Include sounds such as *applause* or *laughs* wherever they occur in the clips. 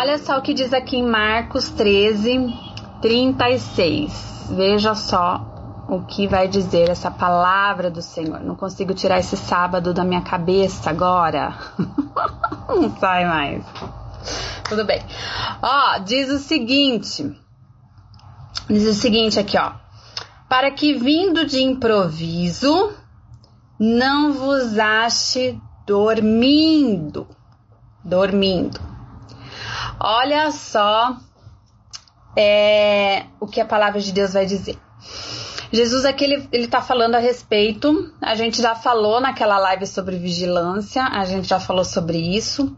Olha só o que diz aqui em Marcos 13, 36. Veja só o que vai dizer essa palavra do Senhor. Não consigo tirar esse sábado da minha cabeça agora. *laughs* Não sai mais. Tudo bem. Ó, diz o seguinte. Diz o seguinte aqui, ó. Para que vindo de improviso não vos ache dormindo. Dormindo. Olha só é, o que a palavra de Deus vai dizer. Jesus aqui ele, ele tá falando a respeito. A gente já falou naquela live sobre vigilância, a gente já falou sobre isso.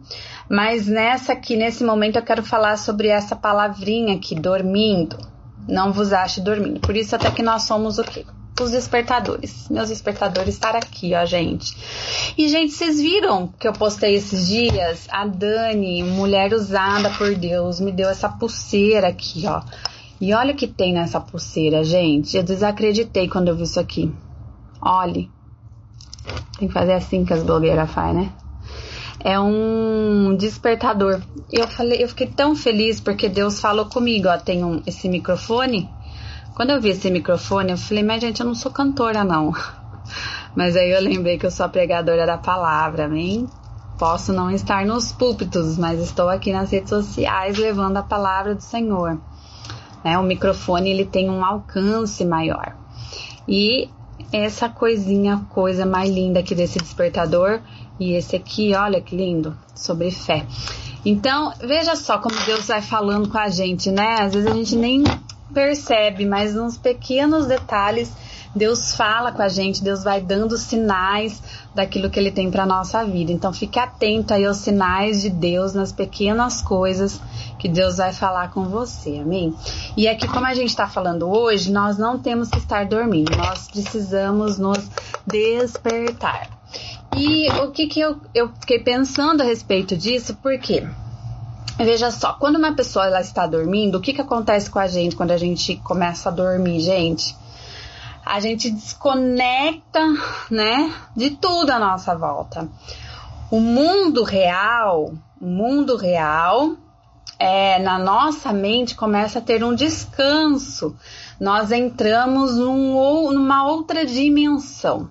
Mas nessa aqui, nesse momento, eu quero falar sobre essa palavrinha aqui, dormindo. Não vos ache dormindo. Por isso até que nós somos o quê? Os despertadores. Meus despertadores estar aqui, ó, gente. E, gente, vocês viram que eu postei esses dias? A Dani, mulher usada por Deus, me deu essa pulseira aqui, ó. E olha o que tem nessa pulseira, gente. Eu desacreditei quando eu vi isso aqui. Olhe. Tem que fazer assim que as blogueiras fazem, né? é um despertador. Eu falei, eu fiquei tão feliz porque Deus falou comigo, ó, tem um, esse microfone. Quando eu vi esse microfone, eu falei, mas gente, eu não sou cantora não. *laughs* Mas aí eu lembrei que eu sou a pregadora da palavra, amém? Posso não estar nos púlpitos, mas estou aqui nas redes sociais levando a palavra do Senhor. Né? O microfone ele tem um alcance maior. E essa coisinha, coisa mais linda aqui desse despertador e esse aqui, olha que lindo, sobre fé. Então, veja só como Deus vai falando com a gente, né? Às vezes a gente nem percebe, mas nos pequenos detalhes Deus fala com a gente, Deus vai dando sinais daquilo que ele tem para nossa vida. Então fique atento aí aos sinais de Deus nas pequenas coisas que Deus vai falar com você, amém? E aqui, como a gente está falando hoje, nós não temos que estar dormindo, nós precisamos nos despertar. E o que, que eu, eu fiquei pensando a respeito disso, porque Veja só, quando uma pessoa ela está dormindo, o que, que acontece com a gente quando a gente começa a dormir, gente? A gente desconecta, né, de tudo à nossa volta. O mundo real, o mundo real, é, na nossa mente começa a ter um descanso. Nós entramos num, numa outra dimensão.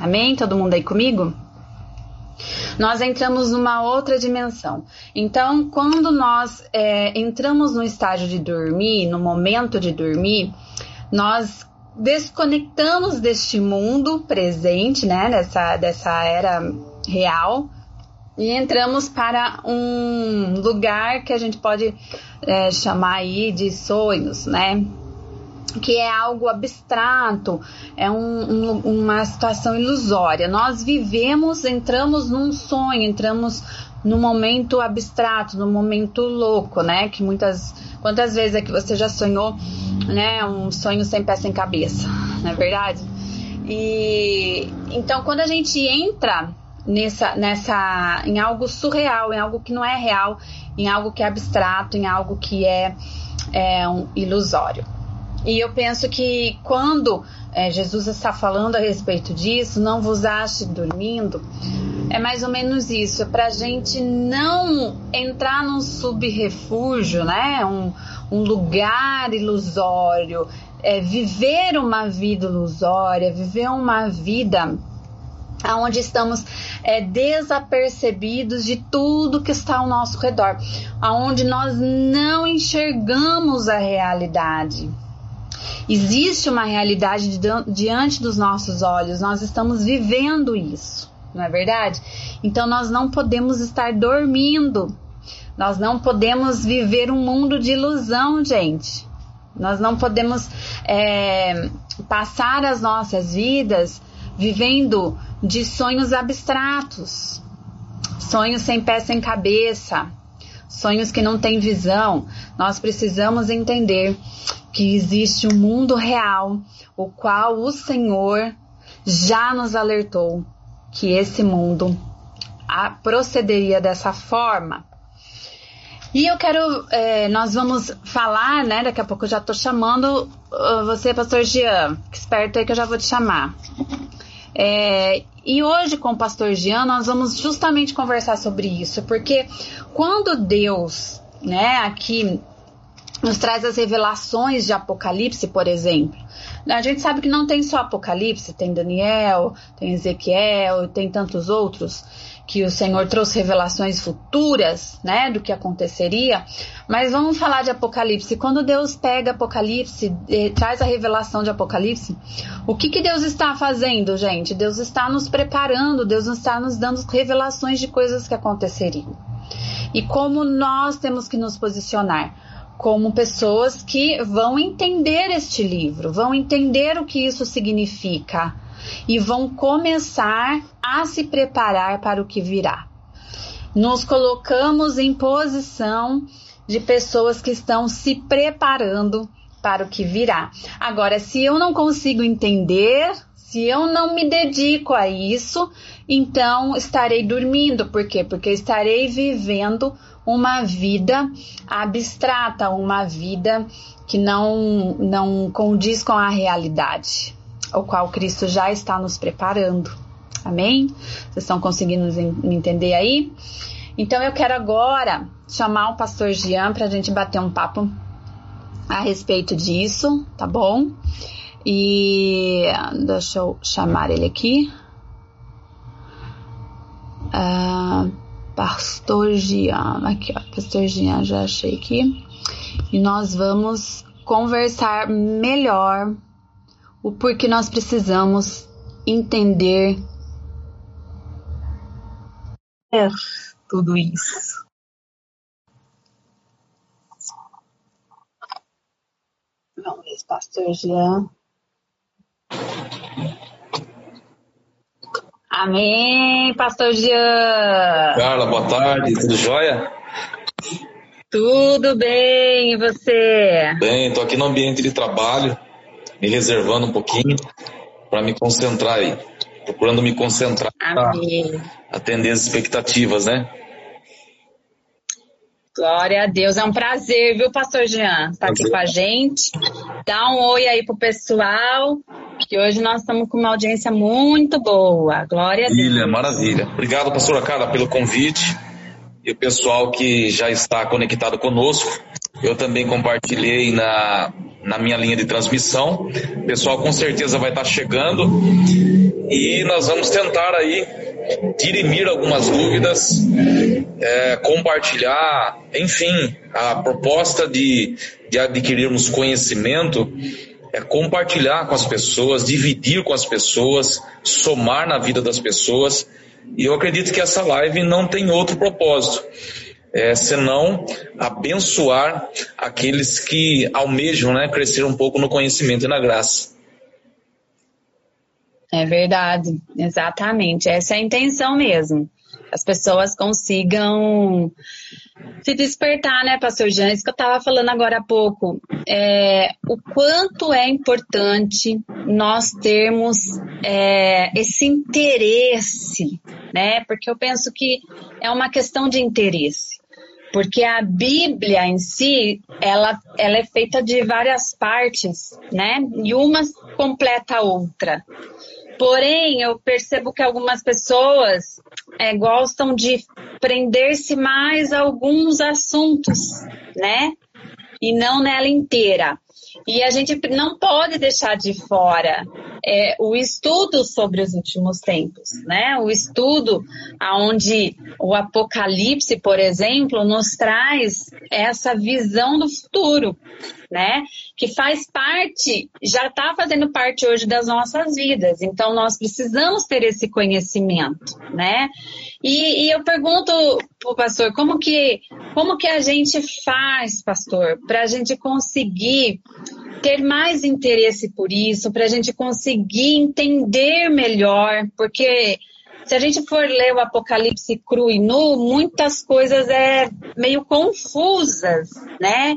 Amém? Todo mundo aí comigo? Nós entramos numa outra dimensão. Então, quando nós é, entramos no estágio de dormir, no momento de dormir, nós desconectamos deste mundo presente, né, dessa, dessa era real, e entramos para um lugar que a gente pode é, chamar aí de sonhos, né? Que é algo abstrato, é um, um, uma situação ilusória. Nós vivemos, entramos num sonho, entramos num momento abstrato, num momento louco, né? Que muitas, quantas vezes é que você já sonhou, né? Um sonho sem pé sem cabeça, não é verdade? E então quando a gente entra nessa, nessa, em algo surreal, em algo que não é real, em algo que é abstrato, em algo que é, é um ilusório. E eu penso que quando é, Jesus está falando a respeito disso, não vos ache dormindo, é mais ou menos isso, é para a gente não entrar num subrefúgio, né? Um, um lugar ilusório, é, viver uma vida ilusória, viver uma vida onde estamos é, desapercebidos de tudo que está ao nosso redor, aonde nós não enxergamos a realidade. Existe uma realidade diante dos nossos olhos, nós estamos vivendo isso, não é verdade? Então nós não podemos estar dormindo, nós não podemos viver um mundo de ilusão, gente. Nós não podemos é, passar as nossas vidas vivendo de sonhos abstratos, sonhos sem pé sem cabeça, sonhos que não têm visão. Nós precisamos entender que existe um mundo real, o qual o Senhor já nos alertou que esse mundo procederia dessa forma. E eu quero, é, nós vamos falar, né? Daqui a pouco eu já tô chamando uh, você, Pastor Jean, que esperto aí que eu já vou te chamar. É, E hoje com o pastor Jean nós vamos justamente conversar sobre isso, porque quando Deus, né, aqui nos traz as revelações de Apocalipse, por exemplo. A gente sabe que não tem só Apocalipse, tem Daniel, tem Ezequiel, tem tantos outros que o Senhor trouxe revelações futuras, né, do que aconteceria. Mas vamos falar de Apocalipse. Quando Deus pega Apocalipse, eh, traz a revelação de Apocalipse, o que que Deus está fazendo, gente? Deus está nos preparando, Deus está nos dando revelações de coisas que aconteceriam. E como nós temos que nos posicionar? como pessoas que vão entender este livro, vão entender o que isso significa e vão começar a se preparar para o que virá. Nos colocamos em posição de pessoas que estão se preparando para o que virá. Agora, se eu não consigo entender, se eu não me dedico a isso, então estarei dormindo. Por quê? Porque estarei vivendo uma vida abstrata, uma vida que não, não condiz com a realidade, o qual Cristo já está nos preparando. Amém? Vocês estão conseguindo me entender aí? Então eu quero agora chamar o pastor Jean para a gente bater um papo a respeito disso, tá bom? E deixa eu chamar ele aqui. Uh, Pastor Jean. Aqui, ó, Pastor Jean, já achei aqui. E nós vamos conversar melhor o porquê nós precisamos entender tudo isso. Vamos ver, Pastor Jean. Amém, Pastor Jean. Carla, boa tarde, tudo jóia? Tudo bem, e você? Bem, estou aqui no ambiente de trabalho, me reservando um pouquinho para me concentrar aí, procurando me concentrar para atender as expectativas, né? Glória a Deus, é um prazer, viu, Pastor Jean, estar tá aqui com a gente. Dá um oi aí pro pessoal que hoje nós estamos com uma audiência muito boa. Glória a Deus. Maravilha, maravilha. Obrigado, pastora Carla, pelo convite e o pessoal que já está conectado conosco. Eu também compartilhei na, na minha linha de transmissão. O pessoal com certeza vai estar chegando e nós vamos tentar aí dirimir algumas dúvidas, é, compartilhar, enfim, a proposta de, de adquirirmos conhecimento é compartilhar com as pessoas, dividir com as pessoas, somar na vida das pessoas. E eu acredito que essa live não tem outro propósito, é, senão abençoar aqueles que almejam né, crescer um pouco no conhecimento e na graça. É verdade, exatamente. Essa é a intenção mesmo. As pessoas consigam se despertar, né, pastor Jean? Isso que eu estava falando agora há pouco. É, o quanto é importante nós termos é, esse interesse, né? Porque eu penso que é uma questão de interesse. Porque a Bíblia em si, ela, ela é feita de várias partes, né? E uma completa a outra. Porém, eu percebo que algumas pessoas é, gostam de prender-se mais a alguns assuntos, né? E não nela inteira. E a gente não pode deixar de fora é, o estudo sobre os últimos tempos, né? O estudo aonde o Apocalipse, por exemplo, nos traz essa visão do futuro, né? Que faz parte, já está fazendo parte hoje das nossas vidas. Então nós precisamos ter esse conhecimento, né? E, e eu pergunto pro pastor, como que, como que a gente faz, pastor, para a gente conseguir ter mais interesse por isso, para a gente conseguir entender melhor, porque se a gente for ler o Apocalipse cru e nu, muitas coisas é meio confusas, né?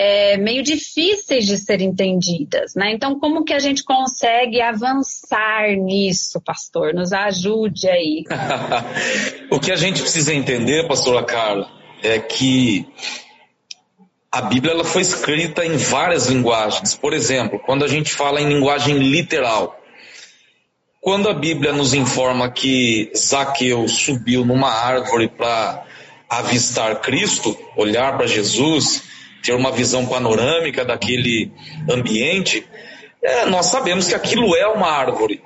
É, meio difíceis de ser entendidas, né? Então, como que a gente consegue avançar nisso, pastor? Nos ajude aí. *laughs* o que a gente precisa entender, pastora Carla, é que a Bíblia ela foi escrita em várias linguagens. Por exemplo, quando a gente fala em linguagem literal, quando a Bíblia nos informa que Zaqueu subiu numa árvore para avistar Cristo, olhar para Jesus, ter uma visão panorâmica daquele ambiente, é, nós sabemos que aquilo é uma árvore.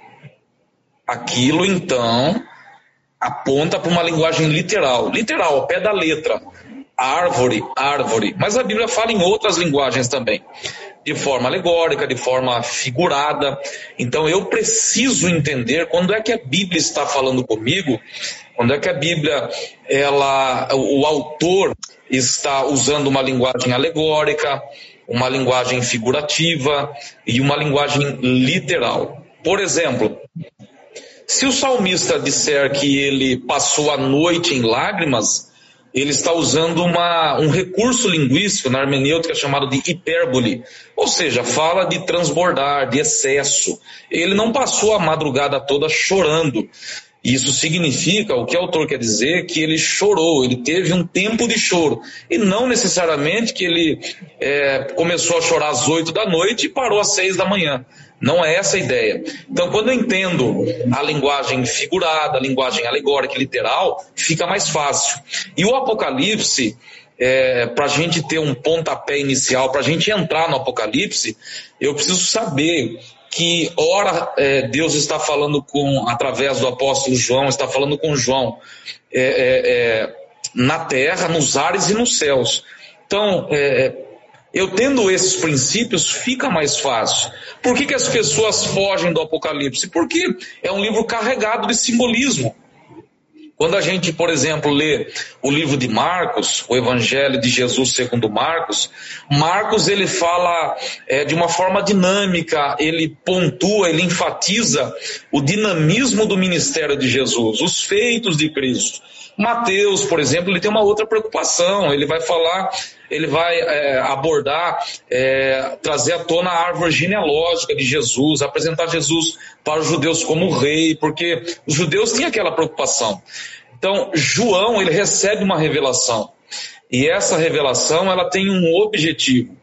Aquilo então aponta para uma linguagem literal, literal, ao pé da letra. Árvore, árvore. Mas a Bíblia fala em outras linguagens também de forma alegórica, de forma figurada. Então eu preciso entender quando é que a Bíblia está falando comigo, quando é que a Bíblia, ela, o autor está usando uma linguagem alegórica, uma linguagem figurativa e uma linguagem literal. Por exemplo, se o salmista disser que ele passou a noite em lágrimas, ele está usando uma, um recurso linguístico na hermenêutica chamado de hipérbole, ou seja, fala de transbordar, de excesso. Ele não passou a madrugada toda chorando. Isso significa, o que o autor quer dizer, que ele chorou, ele teve um tempo de choro. E não necessariamente que ele é, começou a chorar às oito da noite e parou às seis da manhã. Não é essa a ideia. Então, quando eu entendo a linguagem figurada, a linguagem alegórica e literal, fica mais fácil. E o Apocalipse, é, para a gente ter um pontapé inicial, para a gente entrar no Apocalipse, eu preciso saber que ora é, Deus está falando com através do apóstolo João, está falando com João é, é, é na terra, nos ares e nos céus. Então, é, eu tendo esses princípios, fica mais fácil. Por que, que as pessoas fogem do Apocalipse? Porque é um livro carregado de simbolismo. Quando a gente, por exemplo, lê o livro de Marcos, o Evangelho de Jesus segundo Marcos, Marcos ele fala é, de uma forma dinâmica, ele pontua, ele enfatiza o dinamismo do ministério de Jesus, os feitos de Cristo. Mateus, por exemplo, ele tem uma outra preocupação, ele vai falar ele vai é, abordar, é, trazer à tona a árvore genealógica de Jesus, apresentar Jesus para os judeus como rei, porque os judeus tinham aquela preocupação. Então, João, ele recebe uma revelação. E essa revelação, ela tem um objetivo.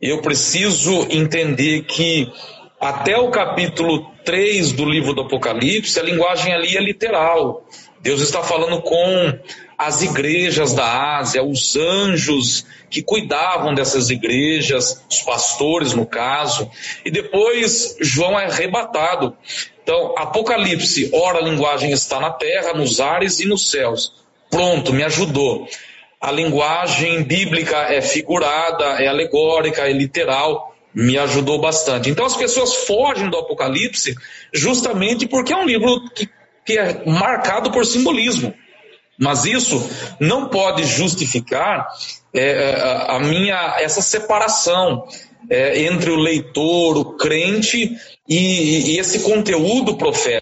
Eu preciso entender que até o capítulo 3 do livro do Apocalipse, a linguagem ali é literal. Deus está falando com as igrejas da Ásia, os anjos que cuidavam dessas igrejas, os pastores no caso, e depois João é arrebatado. Então, Apocalipse, ora a linguagem está na terra, nos ares e nos céus. Pronto, me ajudou. A linguagem bíblica é figurada, é alegórica, é literal, me ajudou bastante. Então as pessoas fogem do Apocalipse justamente porque é um livro que, que é marcado por simbolismo. Mas isso não pode justificar é, é, a minha essa separação é, entre o leitor, o crente e, e esse conteúdo profético.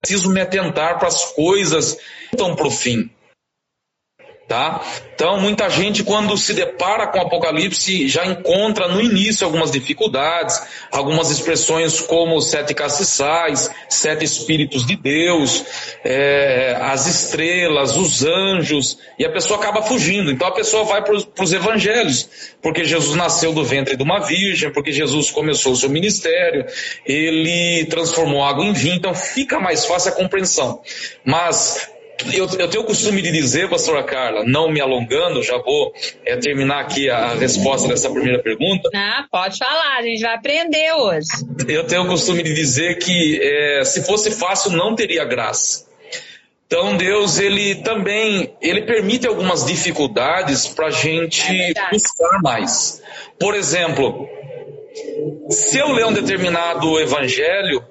Preciso me atentar para as coisas que estão para o fim. Tá? Então, muita gente, quando se depara com o Apocalipse, já encontra no início algumas dificuldades, algumas expressões como sete castiçais, sete espíritos de Deus, é, as estrelas, os anjos, e a pessoa acaba fugindo. Então, a pessoa vai para os evangelhos, porque Jesus nasceu do ventre de uma virgem, porque Jesus começou o seu ministério, ele transformou água em vinho, então fica mais fácil a compreensão. Mas eu, eu, tenho o costume de dizer, pastora Carla, não me alongando, já vou é, terminar aqui a, resposta dessa primeira pergunta. Ah, pode falar, a gente vai aprender hoje. Eu tenho o costume de dizer que é, se fosse fácil, não teria graça. Então Deus, ele também, ele permite algumas dificuldades para a gente é buscar mais. Por exemplo, se eu ler um determinado evangelho,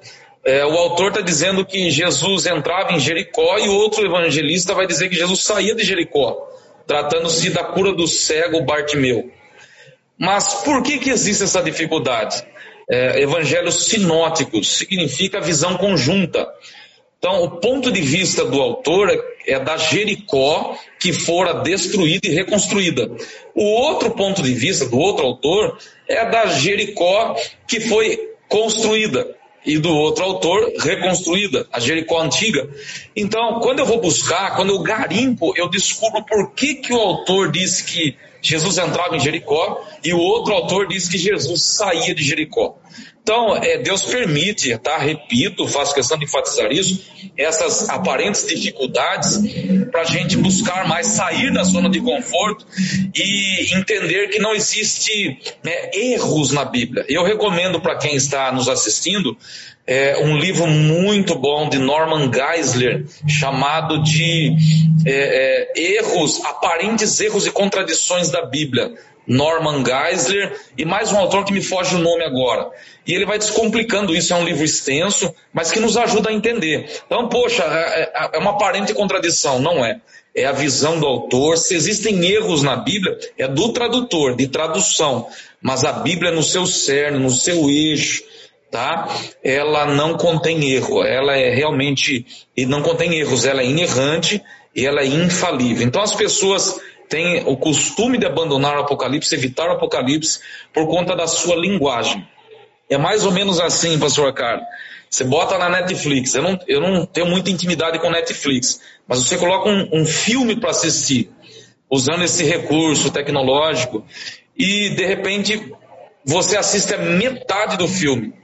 é, o autor está dizendo que Jesus entrava em Jericó e outro evangelista vai dizer que Jesus saía de Jericó, tratando-se da cura do cego Bartimeu. Mas por que, que existe essa dificuldade? É, evangelhos sinóticos significa visão conjunta. Então, o ponto de vista do autor é, é da Jericó que fora destruída e reconstruída. O outro ponto de vista do outro autor é da Jericó que foi construída e do outro autor, reconstruída, a Jericó antiga. Então, quando eu vou buscar, quando eu garimpo, eu descubro por que, que o autor disse que Jesus entrava em Jericó e o outro autor disse que Jesus saía de Jericó. Então, é, Deus permite, tá? Repito, faço questão de enfatizar isso, essas aparentes dificuldades para a gente buscar mais sair da zona de conforto e entender que não existe né, erros na Bíblia. Eu recomendo para quem está nos assistindo é, um livro muito bom de Norman Geisler chamado de é, é, erros, aparentes erros e contradições da Bíblia. Norman Geisler e mais um autor que me foge o nome agora. E ele vai descomplicando isso, é um livro extenso, mas que nos ajuda a entender. Então, poxa, é, é, é uma aparente contradição, não é? É a visão do autor. Se existem erros na Bíblia, é do tradutor, de tradução. Mas a Bíblia, no seu cerne, no seu eixo, tá? Ela não contém erro, ela é realmente, e não contém erros, ela é inerrante e ela é infalível. Então as pessoas tem o costume de abandonar o Apocalipse, evitar o Apocalipse por conta da sua linguagem. É mais ou menos assim, pastor Carlos. Você bota na Netflix, eu não, eu não tenho muita intimidade com Netflix, mas você coloca um, um filme para assistir, usando esse recurso tecnológico, e de repente você assiste a metade do filme.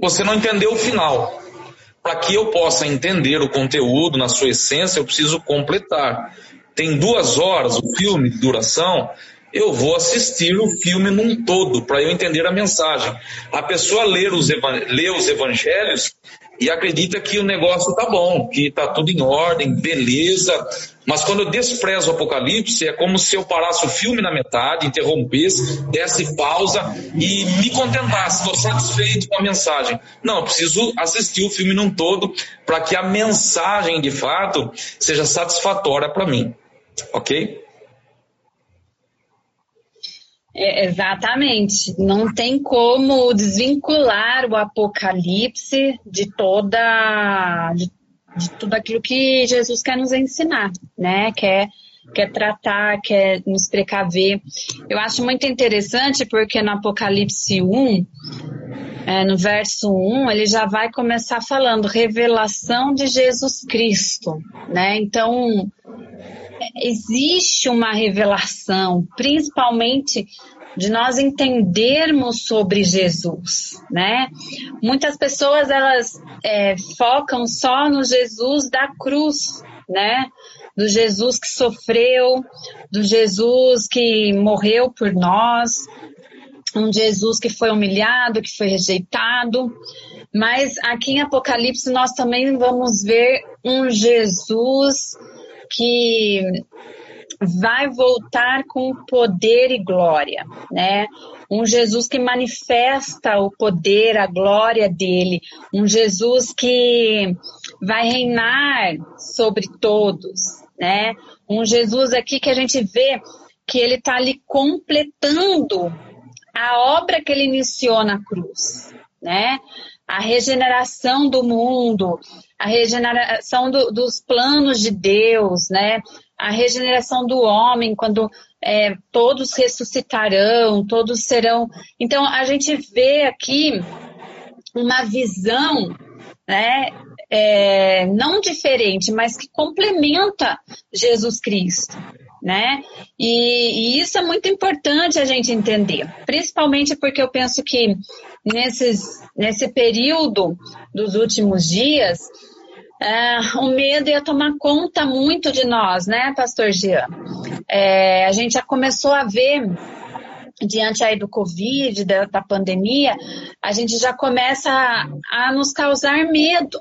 Você não entendeu o final. Para que eu possa entender o conteúdo na sua essência, eu preciso completar tem duas horas o filme de duração, eu vou assistir o filme num todo para eu entender a mensagem. A pessoa lê os, lê os evangelhos e acredita que o negócio tá bom, que tá tudo em ordem, beleza. Mas quando eu desprezo o Apocalipse, é como se eu parasse o filme na metade, interrompesse, desse pausa e me contentasse, estou satisfeito com a mensagem. Não, eu preciso assistir o filme num todo para que a mensagem de fato seja satisfatória para mim. Ok? É, exatamente. Não tem como desvincular o Apocalipse de toda de, de, tudo aquilo que Jesus quer nos ensinar, né? Quer quer tratar, quer nos precaver. Eu acho muito interessante porque no Apocalipse 1, é, no verso 1, ele já vai começar falando revelação de Jesus Cristo, né? Então, existe uma revelação, principalmente de nós entendermos sobre Jesus, né? Muitas pessoas elas é, focam só no Jesus da cruz, né? Do Jesus que sofreu, do Jesus que morreu por nós, um Jesus que foi humilhado, que foi rejeitado. Mas aqui em Apocalipse nós também vamos ver um Jesus que vai voltar com poder e glória, né? Um Jesus que manifesta o poder, a glória dele, um Jesus que vai reinar sobre todos, né? Um Jesus aqui que a gente vê que ele está ali completando a obra que ele iniciou na cruz, né? A regeneração do mundo, a regeneração do, dos planos de Deus, né? A regeneração do homem, quando é, todos ressuscitarão, todos serão. Então, a gente vê aqui uma visão, né? É, não diferente, mas que complementa Jesus Cristo, né? E, e, isso é muito importante a gente entender, principalmente porque eu penso que nesses, nesse período dos últimos dias, é, o medo ia tomar conta muito de nós, né, Pastor Jean? É, a gente já começou a ver, diante aí do Covid, da, da pandemia, a gente já começa a, a nos causar medo,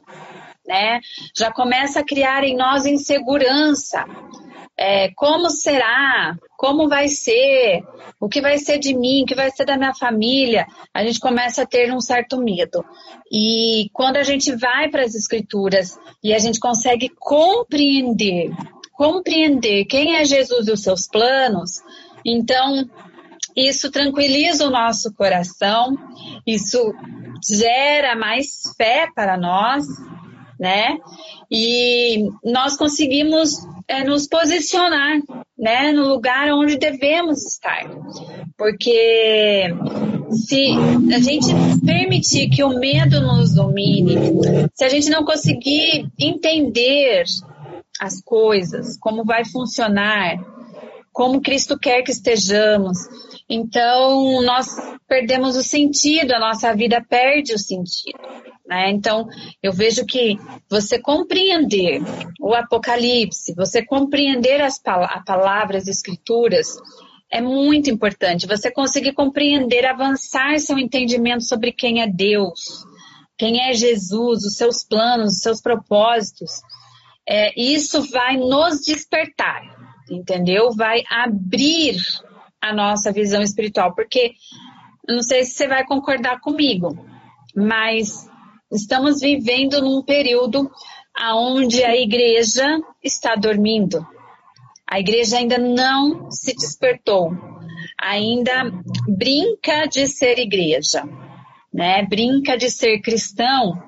né? Já começa a criar em nós insegurança. É, como será? Como vai ser? O que vai ser de mim? O que vai ser da minha família? A gente começa a ter um certo medo. E quando a gente vai para as escrituras e a gente consegue compreender, compreender quem é Jesus e os seus planos, então isso tranquiliza o nosso coração, isso gera mais fé para nós, né? E nós conseguimos é, nos posicionar né, no lugar onde devemos estar. Porque se a gente permitir que o medo nos domine, se a gente não conseguir entender as coisas, como vai funcionar, como Cristo quer que estejamos. Então, nós perdemos o sentido, a nossa vida perde o sentido. Né? Então, eu vejo que você compreender o Apocalipse, você compreender as pal palavras, as escrituras, é muito importante. Você conseguir compreender, avançar seu entendimento sobre quem é Deus, quem é Jesus, os seus planos, os seus propósitos. É, isso vai nos despertar, entendeu? Vai abrir a nossa visão espiritual, porque não sei se você vai concordar comigo, mas estamos vivendo num período onde a igreja está dormindo. A igreja ainda não se despertou, ainda brinca de ser igreja, né? Brinca de ser cristão,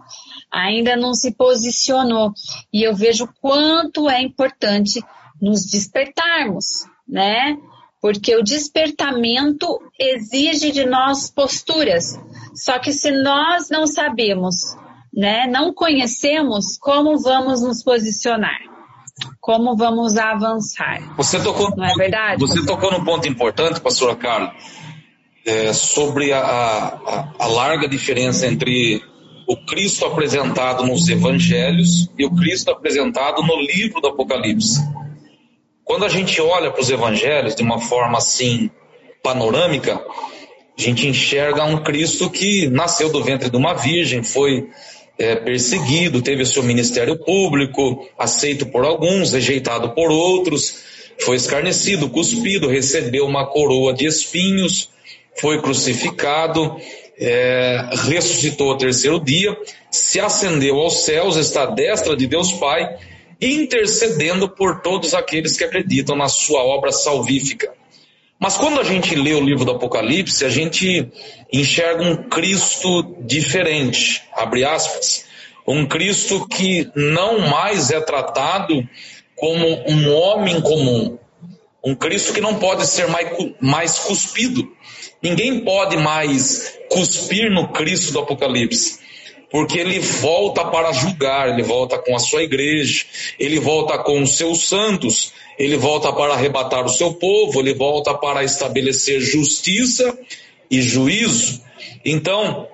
ainda não se posicionou. E eu vejo quanto é importante nos despertarmos, né? porque o despertamento exige de nós posturas. Só que se nós não sabemos, né, não conhecemos como vamos nos posicionar, como vamos avançar. Você tocou, não é verdade? Você tocou num ponto importante, pastora Carla, é, sobre a, a, a larga diferença entre o Cristo apresentado nos evangelhos e o Cristo apresentado no livro do Apocalipse. Quando a gente olha para os evangelhos de uma forma assim panorâmica, a gente enxerga um Cristo que nasceu do ventre de uma virgem, foi é, perseguido, teve seu ministério público, aceito por alguns, rejeitado por outros, foi escarnecido, cuspido, recebeu uma coroa de espinhos, foi crucificado, é, ressuscitou ao terceiro dia, se ascendeu aos céus, está à destra de Deus Pai intercedendo por todos aqueles que acreditam na sua obra salvífica. Mas quando a gente lê o livro do Apocalipse, a gente enxerga um Cristo diferente, abre aspas, um Cristo que não mais é tratado como um homem comum, um Cristo que não pode ser mais, mais cuspido. Ninguém pode mais cuspir no Cristo do Apocalipse porque ele volta para julgar, ele volta com a sua igreja, ele volta com os seus santos, ele volta para arrebatar o seu povo, ele volta para estabelecer justiça e juízo. Então,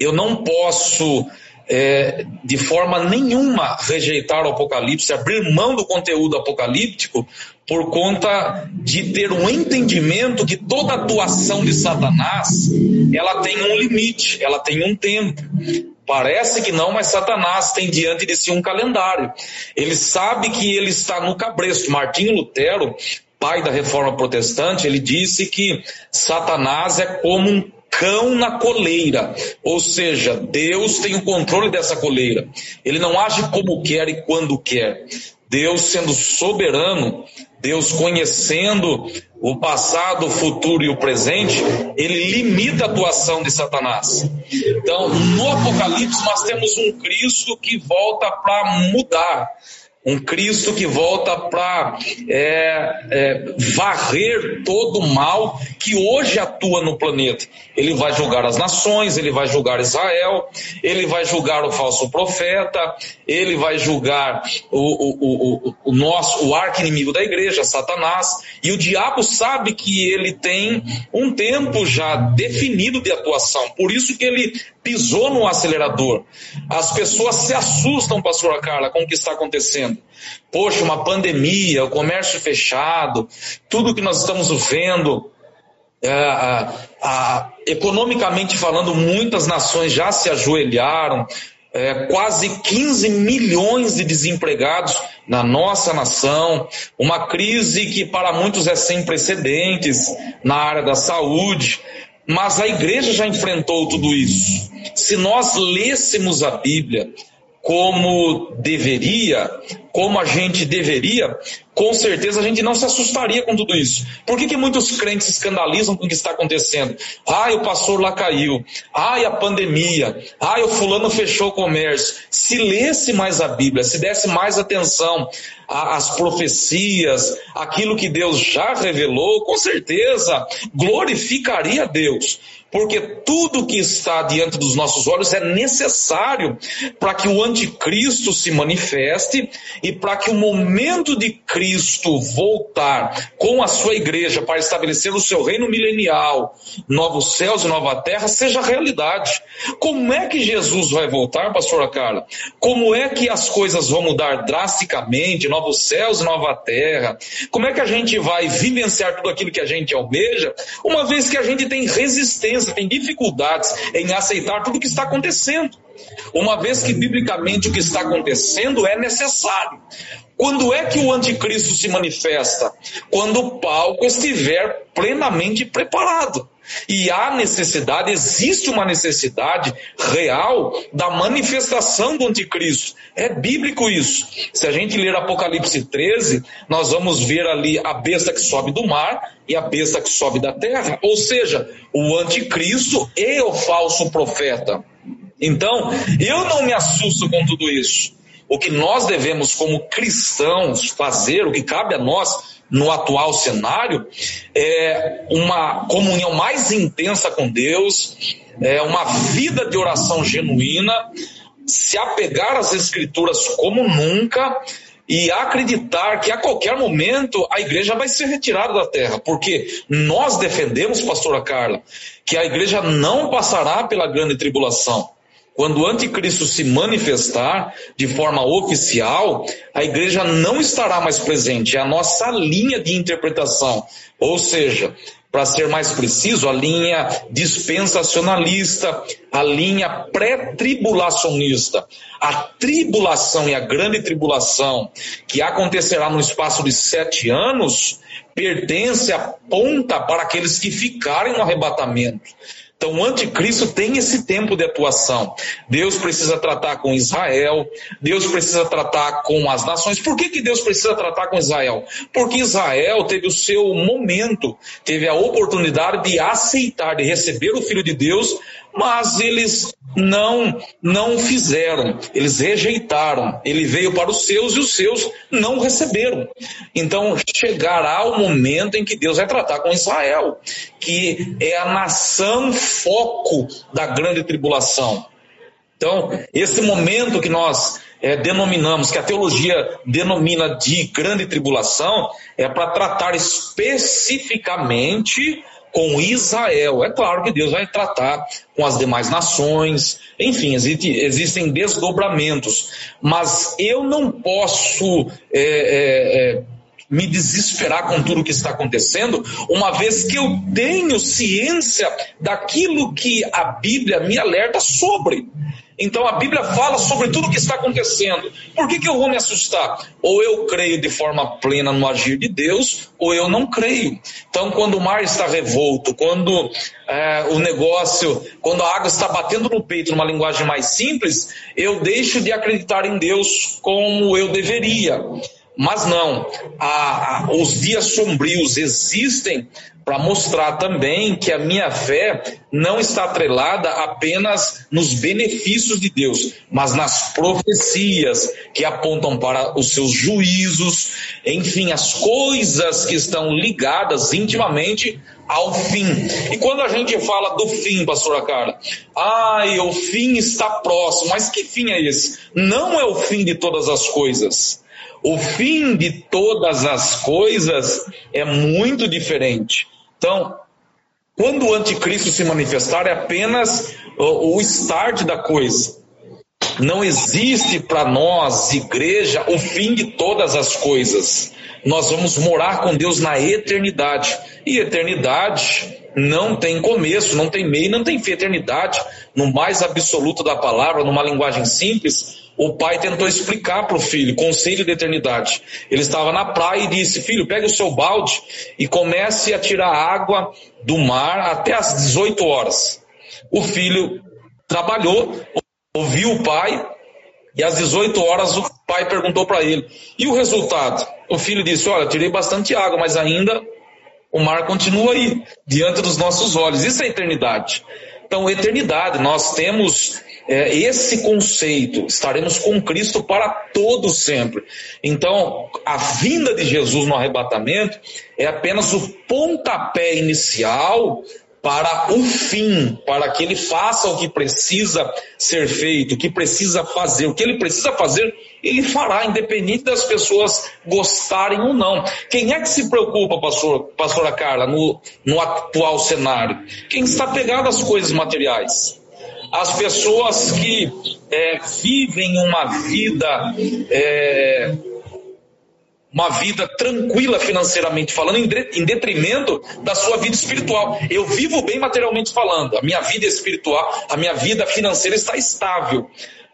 eu não posso é, de forma nenhuma rejeitar o Apocalipse, abrir mão do conteúdo apocalíptico, por conta de ter um entendimento que toda atuação de Satanás ela tem um limite, ela tem um tempo. Parece que não, mas Satanás tem diante de si um calendário. Ele sabe que ele está no cabresto. Martinho Lutero, pai da reforma protestante, ele disse que Satanás é como um cão na coleira, ou seja, Deus tem o controle dessa coleira. Ele não age como quer e quando quer. Deus sendo soberano, Deus conhecendo o passado, o futuro e o presente, ele limita a atuação de Satanás. Então, no Apocalipse, nós temos um Cristo que volta para mudar um Cristo que volta para é, é, varrer todo o mal que hoje atua no planeta. Ele vai julgar as nações, ele vai julgar Israel, ele vai julgar o falso profeta, ele vai julgar o, o, o, o nosso, o arco-inimigo da igreja, Satanás, e o diabo sabe que ele tem um tempo já definido de atuação, por isso que ele pisou no acelerador. As pessoas se assustam, pastora Carla, com o que está acontecendo. Poxa, uma pandemia, o comércio fechado, tudo que nós estamos vendo, é, economicamente falando, muitas nações já se ajoelharam, é, quase 15 milhões de desempregados na nossa nação, uma crise que para muitos é sem precedentes na área da saúde, mas a igreja já enfrentou tudo isso. Se nós lêssemos a Bíblia como deveria, como a gente deveria, com certeza a gente não se assustaria com tudo isso. Por que, que muitos crentes se escandalizam com o que está acontecendo? Ai, o pastor lá caiu. Ai, a pandemia. Ai, o fulano fechou o comércio. Se lesse mais a Bíblia, se desse mais atenção às profecias, aquilo que Deus já revelou, com certeza glorificaria Deus porque tudo que está diante dos nossos olhos é necessário para que o anticristo se manifeste e para que o momento de Cristo voltar com a sua igreja para estabelecer o seu reino milenial, novos céus e nova terra, seja realidade. Como é que Jesus vai voltar, pastora Carla? Como é que as coisas vão mudar drasticamente, novos céus e nova terra? Como é que a gente vai vivenciar tudo aquilo que a gente almeja, uma vez que a gente tem resistência, tem dificuldades em aceitar tudo o que está acontecendo? Uma vez que biblicamente o que está acontecendo é necessário. Quando é que o anticristo se manifesta? Quando o palco estiver plenamente preparado. E há necessidade, existe uma necessidade real da manifestação do anticristo. É bíblico isso. Se a gente ler Apocalipse 13, nós vamos ver ali a besta que sobe do mar e a besta que sobe da terra. Ou seja, o anticristo e o falso profeta. Então, eu não me assusto com tudo isso. O que nós devemos, como cristãos, fazer, o que cabe a nós no atual cenário, é uma comunhão mais intensa com Deus, é uma vida de oração genuína, se apegar às Escrituras como nunca e acreditar que a qualquer momento a igreja vai ser retirada da terra, porque nós defendemos, pastora Carla, que a igreja não passará pela grande tribulação. Quando o anticristo se manifestar de forma oficial, a igreja não estará mais presente. É a nossa linha de interpretação. Ou seja, para ser mais preciso, a linha dispensacionalista, a linha pré-tribulacionista. A tribulação e a grande tribulação, que acontecerá no espaço de sete anos, pertence, aponta para aqueles que ficarem no arrebatamento. Então, o anticristo tem esse tempo de atuação. Deus precisa tratar com Israel, Deus precisa tratar com as nações. Por que, que Deus precisa tratar com Israel? Porque Israel teve o seu momento, teve a oportunidade de aceitar, de receber o Filho de Deus, mas eles não não fizeram, eles rejeitaram. Ele veio para os seus e os seus não receberam. Então chegará o momento em que Deus vai tratar com Israel, que é a nação foco da grande tribulação. Então, esse momento que nós é, denominamos, que a teologia denomina de grande tribulação, é para tratar especificamente com Israel. É claro que Deus vai tratar com as demais nações, enfim, existe, existem desdobramentos, mas eu não posso é, é, é, me desesperar com tudo o que está acontecendo, uma vez que eu tenho ciência daquilo que a Bíblia me alerta sobre. Então a Bíblia fala sobre tudo o que está acontecendo. Por que, que eu vou me assustar? Ou eu creio de forma plena no agir de Deus, ou eu não creio. Então, quando o mar está revolto, quando é, o negócio, quando a água está batendo no peito, numa linguagem mais simples, eu deixo de acreditar em Deus como eu deveria. Mas não, a, a, os dias sombrios existem para mostrar também que a minha fé não está atrelada apenas nos benefícios de Deus, mas nas profecias que apontam para os seus juízos, enfim, as coisas que estão ligadas intimamente ao fim. E quando a gente fala do fim, pastora Carla, ai, o fim está próximo, mas que fim é esse? Não é o fim de todas as coisas. O fim de todas as coisas é muito diferente. Então, quando o anticristo se manifestar, é apenas o, start da coisa. Não existe para nós, igreja, o fim de todas as coisas. Nós vamos morar com Deus na eternidade. E eternidade não tem começo, não tem meio, não tem. Eternidade, no mais absoluto da palavra, numa linguagem simples, o pai tentou explicar para o filho, conselho de eternidade. Ele estava na praia e disse: Filho, pegue o seu balde e comece a tirar água do mar até às 18 horas. O filho trabalhou, ouviu o pai, e às 18 horas o pai perguntou para ele: E o resultado? O filho disse: Olha, tirei bastante água, mas ainda o mar continua aí, diante dos nossos olhos. Isso é eternidade. Então, eternidade, nós temos é, esse conceito, estaremos com Cristo para todo sempre. Então, a vinda de Jesus no arrebatamento é apenas o pontapé inicial para o fim, para que ele faça o que precisa ser feito, o que precisa fazer, o que ele precisa fazer, ele fará, independente das pessoas gostarem ou não. Quem é que se preocupa, pastor, pastora Carla, no, no atual cenário? Quem está pegado às coisas materiais. As pessoas que é, vivem uma vida. É, uma vida tranquila financeiramente falando, em detrimento da sua vida espiritual. Eu vivo bem materialmente falando, a minha vida espiritual, a minha vida financeira está estável,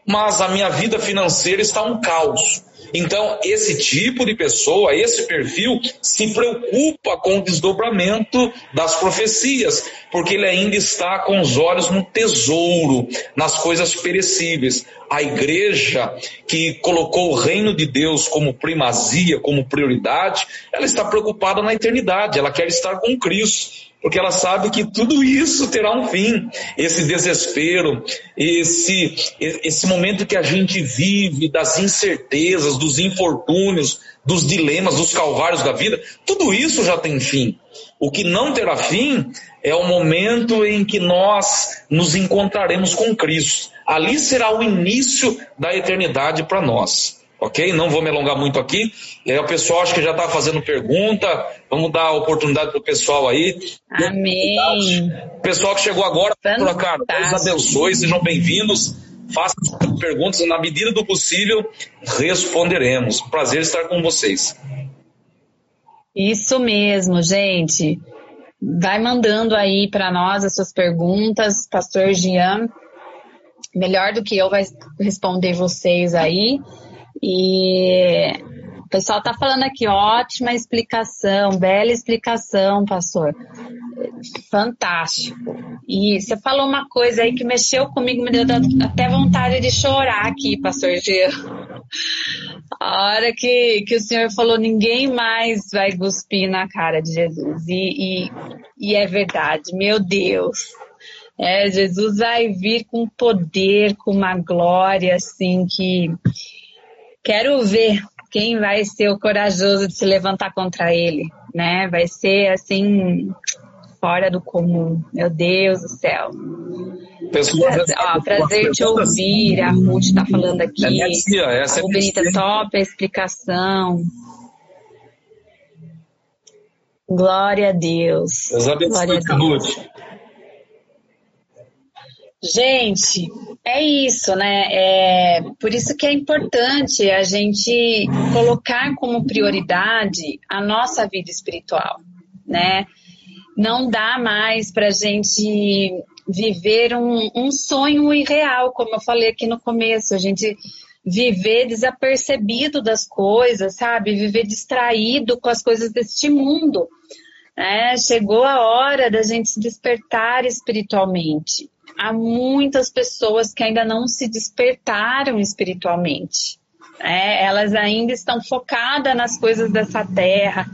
mas a minha vida financeira está um caos. Então, esse tipo de pessoa, esse perfil, se preocupa com o desdobramento das profecias, porque ele ainda está com os olhos no tesouro, nas coisas perecíveis. A igreja que colocou o reino de Deus como primazia, como prioridade, ela está preocupada na eternidade, ela quer estar com Cristo porque ela sabe que tudo isso terá um fim. Esse desespero, esse, esse momento que a gente vive, das incertezas, dos infortúnios, dos dilemas, dos calvários da vida, tudo isso já tem fim. O que não terá fim é o momento em que nós nos encontraremos com Cristo. Ali será o início da eternidade para nós ok? Não vou me alongar muito aqui. É, o pessoal acho que já está fazendo pergunta. Vamos dar a oportunidade para o pessoal aí. Amém. O pessoal que chegou agora, por cá, Deus abençoe, sejam bem-vindos. Façam perguntas, na medida do possível, responderemos. Prazer estar com vocês. Isso mesmo, gente. Vai mandando aí para nós as suas perguntas, Pastor Jean. Melhor do que eu vai responder vocês aí. E o pessoal está falando aqui, ótima explicação, bela explicação, pastor. Fantástico. E você falou uma coisa aí que mexeu comigo, me deu até vontade de chorar aqui, pastor Gil. A hora que, que o senhor falou, ninguém mais vai cuspir na cara de Jesus. E, e, e é verdade, meu Deus. É, Jesus vai vir com poder, com uma glória, assim, que quero ver quem vai ser o corajoso de se levantar contra ele, né? Vai ser assim fora do comum. Meu Deus do céu. Pessoa, prazer, ó, prazer te ouvir. A Ruth está falando aqui. É tia, essa a é top a explicação. Glória a Deus. Deus abençoe, Glória a Deus. Ruth. Gente, é isso, né? É por isso que é importante a gente colocar como prioridade a nossa vida espiritual, né? Não dá mais para a gente viver um, um sonho irreal, como eu falei aqui no começo, a gente viver desapercebido das coisas, sabe? Viver distraído com as coisas deste mundo. Né? Chegou a hora da gente se despertar espiritualmente há muitas pessoas que ainda não se despertaram espiritualmente. É, elas ainda estão focadas nas coisas dessa terra,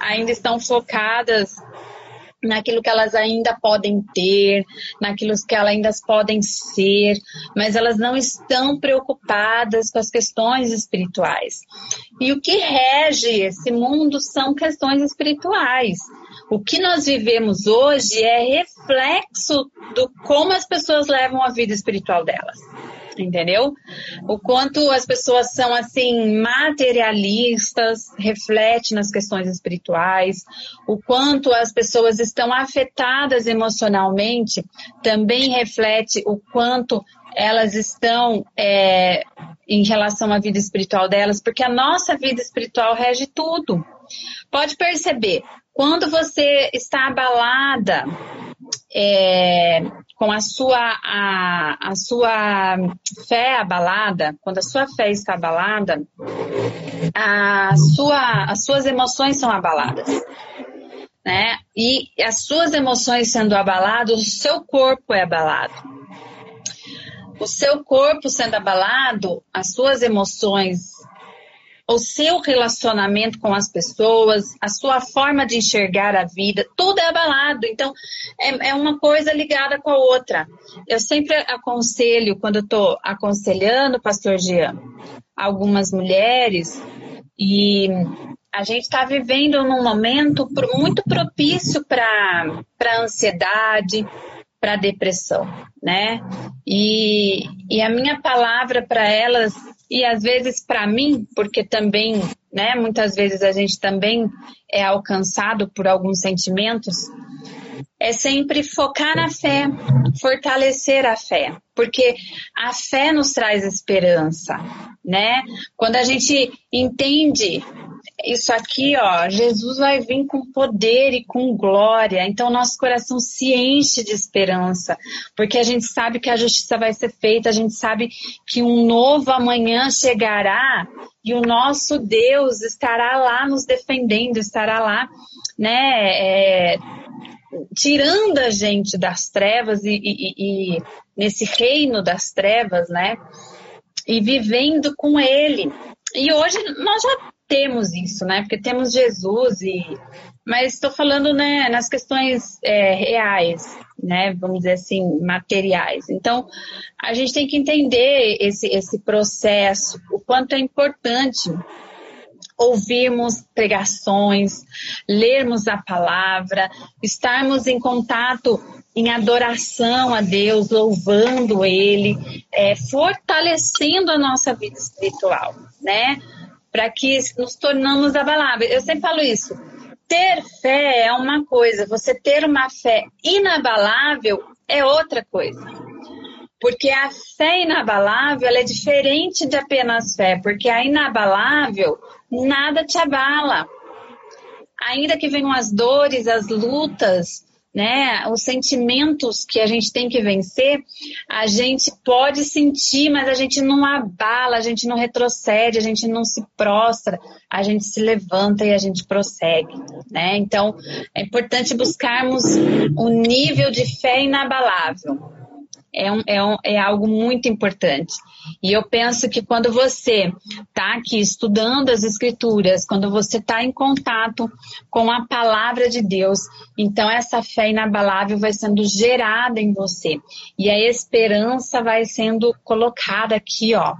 ainda estão focadas naquilo que elas ainda podem ter, naquilo que elas ainda podem ser, mas elas não estão preocupadas com as questões espirituais. E o que rege esse mundo são questões espirituais. O que nós vivemos hoje é reflexo do como as pessoas levam a vida espiritual delas. Entendeu? O quanto as pessoas são assim materialistas, reflete nas questões espirituais, o quanto as pessoas estão afetadas emocionalmente, também reflete o quanto elas estão é, em relação à vida espiritual delas, porque a nossa vida espiritual rege tudo. Pode perceber, quando você está abalada é, com a sua, a, a sua fé abalada, quando a sua fé está abalada, a sua, as suas emoções são abaladas. Né? E as suas emoções sendo abaladas, o seu corpo é abalado. O seu corpo sendo abalado, as suas emoções o seu relacionamento com as pessoas, a sua forma de enxergar a vida, tudo é abalado. Então, é, é uma coisa ligada com a outra. Eu sempre aconselho, quando eu estou aconselhando, pastor Jean, algumas mulheres, e a gente está vivendo num momento muito propício para ansiedade, para depressão, né? E, e a minha palavra para elas e às vezes para mim, porque também, né, muitas vezes a gente também é alcançado por alguns sentimentos, é sempre focar na fé, fortalecer a fé, porque a fé nos traz esperança, né? Quando a gente entende isso aqui, ó, Jesus vai vir com poder e com glória. Então nosso coração se enche de esperança, porque a gente sabe que a justiça vai ser feita, a gente sabe que um novo amanhã chegará e o nosso Deus estará lá nos defendendo, estará lá, né, é, tirando a gente das trevas e, e, e nesse reino das trevas, né? E vivendo com Ele. E hoje nós já temos isso, né? Porque temos Jesus e mas estou falando né, nas questões é, reais, né? Vamos dizer assim, materiais. Então a gente tem que entender esse, esse processo, o quanto é importante ouvirmos pregações, lermos a palavra, estarmos em contato em adoração a Deus, louvando Ele, é, fortalecendo a nossa vida espiritual, né? Para que nos tornamos abaláveis. Eu sempre falo isso. Ter fé é uma coisa, você ter uma fé inabalável é outra coisa. Porque a fé inabalável é diferente de apenas fé, porque a inabalável nada te abala. Ainda que venham as dores, as lutas, né, os sentimentos que a gente tem que vencer, a gente pode sentir, mas a gente não abala, a gente não retrocede, a gente não se prostra, a gente se levanta e a gente prossegue, né? Então, é importante buscarmos um nível de fé inabalável é, um, é, um, é algo muito importante. E eu penso que quando você está aqui estudando as escrituras, quando você está em contato com a palavra de Deus, então essa fé inabalável vai sendo gerada em você. E a esperança vai sendo colocada aqui, ó.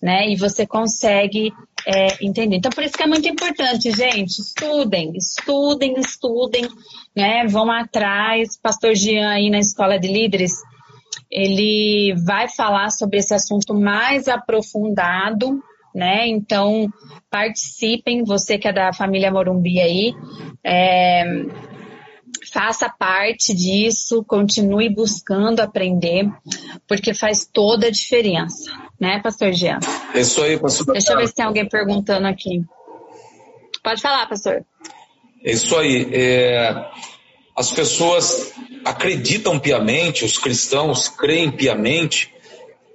Né? E você consegue é, entender. Então, por isso que é muito importante, gente, estudem, estudem, estudem, né? Vão atrás. Pastor Jean aí na Escola de Líderes, ele vai falar sobre esse assunto mais aprofundado, né? Então, participem, você que é da família Morumbi aí, é, faça parte disso, continue buscando aprender, porque faz toda a diferença, né, pastor Jean? É isso aí, pastor. Deixa eu ver se tem alguém perguntando aqui. Pode falar, pastor. É isso aí. É, as pessoas acreditam piamente, os cristãos creem piamente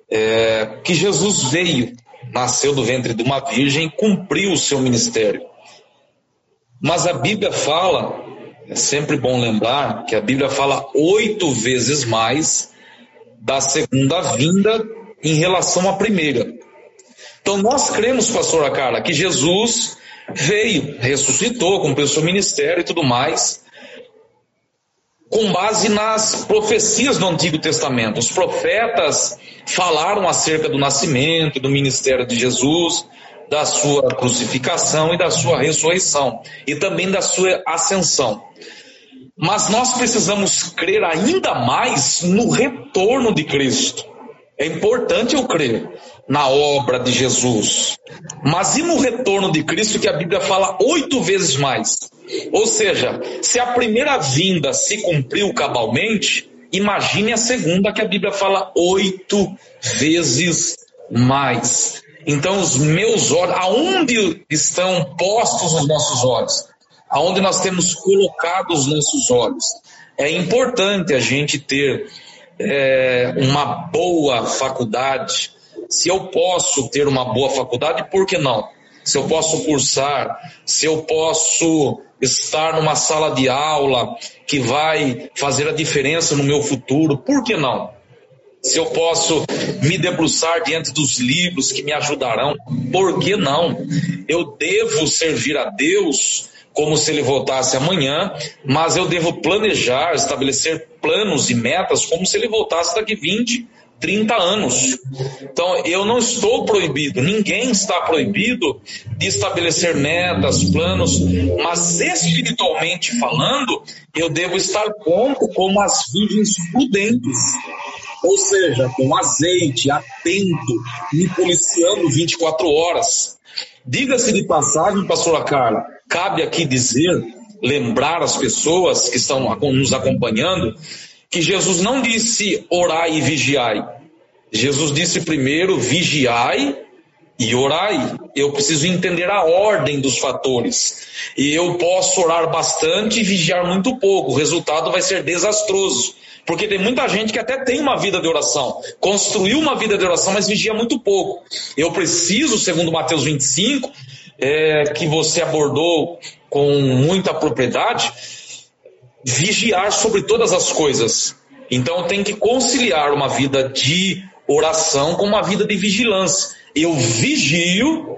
é, que Jesus veio, nasceu do ventre de uma virgem, cumpriu o seu ministério. Mas a Bíblia fala, é sempre bom lembrar que a Bíblia fala oito vezes mais da segunda vinda em relação à primeira. Então nós cremos, pastora Carla, que Jesus veio, ressuscitou, cumpriu o seu ministério e tudo mais com base nas profecias do Antigo Testamento. Os profetas falaram acerca do nascimento, do ministério de Jesus, da sua crucificação e da sua ressurreição, e também da sua ascensão. Mas nós precisamos crer ainda mais no retorno de Cristo. É importante eu crer na obra de Jesus. Mas e no retorno de Cristo, que a Bíblia fala oito vezes mais? Ou seja, se a primeira vinda se cumpriu cabalmente, imagine a segunda, que a Bíblia fala oito vezes mais. Então, os meus olhos, aonde estão postos os nossos olhos? Aonde nós temos colocado os nossos olhos? É importante a gente ter é, uma boa faculdade, se eu posso ter uma boa faculdade, por que não? Se eu posso cursar, se eu posso estar numa sala de aula que vai fazer a diferença no meu futuro, por que não? Se eu posso me debruçar diante dos livros que me ajudarão, por que não? Eu devo servir a Deus como se ele voltasse amanhã, mas eu devo planejar, estabelecer planos e metas como se ele voltasse daqui 20, 30 anos. Então, eu não estou proibido, ninguém está proibido de estabelecer metas, planos, mas espiritualmente falando, eu devo estar pronto como as virgens prudentes. Ou seja, com azeite, atento, me policiando 24 horas. Diga-se de passagem, pastora Carla, cabe aqui dizer, lembrar as pessoas que estão nos acompanhando, que Jesus não disse orai e vigiai. Jesus disse primeiro vigiai e orai. Eu preciso entender a ordem dos fatores. E eu posso orar bastante e vigiar muito pouco. O resultado vai ser desastroso. Porque tem muita gente que até tem uma vida de oração, construiu uma vida de oração, mas vigia muito pouco. Eu preciso, segundo Mateus 25, é, que você abordou com muita propriedade, vigiar sobre todas as coisas. Então tem que conciliar uma vida de oração com uma vida de vigilância. Eu vigio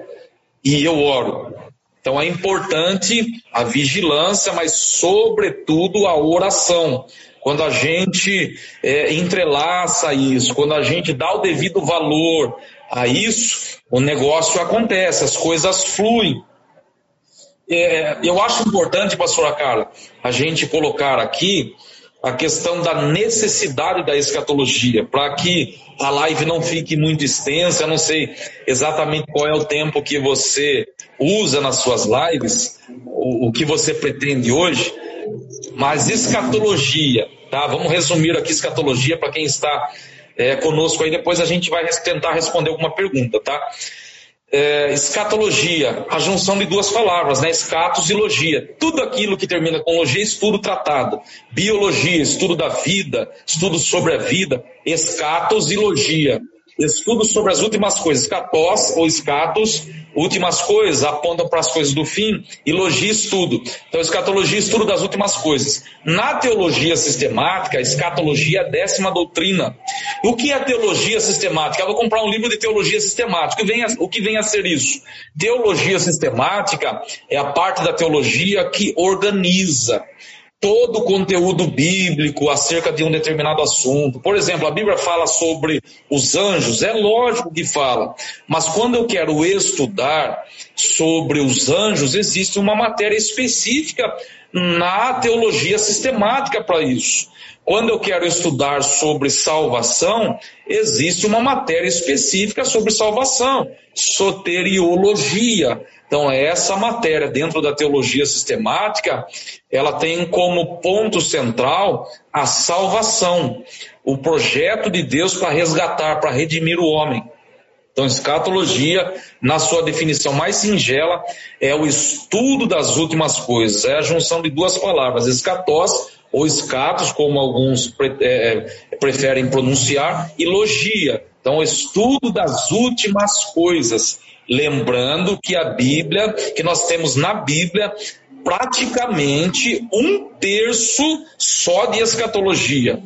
e eu oro. Então é importante a vigilância, mas sobretudo a oração. Quando a gente é, entrelaça isso, quando a gente dá o devido valor a isso, o negócio acontece, as coisas fluem. É, eu acho importante, pastora Carla, a gente colocar aqui a questão da necessidade da escatologia, para que a live não fique muito extensa, eu não sei exatamente qual é o tempo que você usa nas suas lives, o, o que você pretende hoje, mas escatologia, tá? Vamos resumir aqui escatologia para quem está é, conosco aí, depois a gente vai tentar responder alguma pergunta, tá? é, escatologia, a junção de duas palavras, né? Escatos e logia. Tudo aquilo que termina com logia, estudo tratado. Biologia, estudo da vida, estudo sobre a vida. Escatos e logia. Estudo sobre as últimas coisas. Escatós ou escatos últimas coisas apontam para as coisas do fim, e logia estudo. Então, escatologia estudo das últimas coisas. Na teologia sistemática, escatologia é a décima doutrina. O que é teologia sistemática? Eu vou comprar um livro de teologia sistemática. O que vem a ser isso? Teologia sistemática é a parte da teologia que organiza todo o conteúdo bíblico acerca de um determinado assunto. Por exemplo, a Bíblia fala sobre os anjos, é lógico que fala, mas quando eu quero estudar sobre os anjos, existe uma matéria específica na teologia sistemática para isso. Quando eu quero estudar sobre salvação, existe uma matéria específica sobre salvação, soteriologia. Então, essa matéria dentro da teologia sistemática, ela tem como ponto central a salvação, o projeto de Deus para resgatar, para redimir o homem. Então, escatologia, na sua definição mais singela, é o estudo das últimas coisas, é a junção de duas palavras, escatós ou escatos, como alguns é, preferem pronunciar, e logia. Então, estudo das últimas coisas. Lembrando que a Bíblia, que nós temos na Bíblia, praticamente um terço só de escatologia.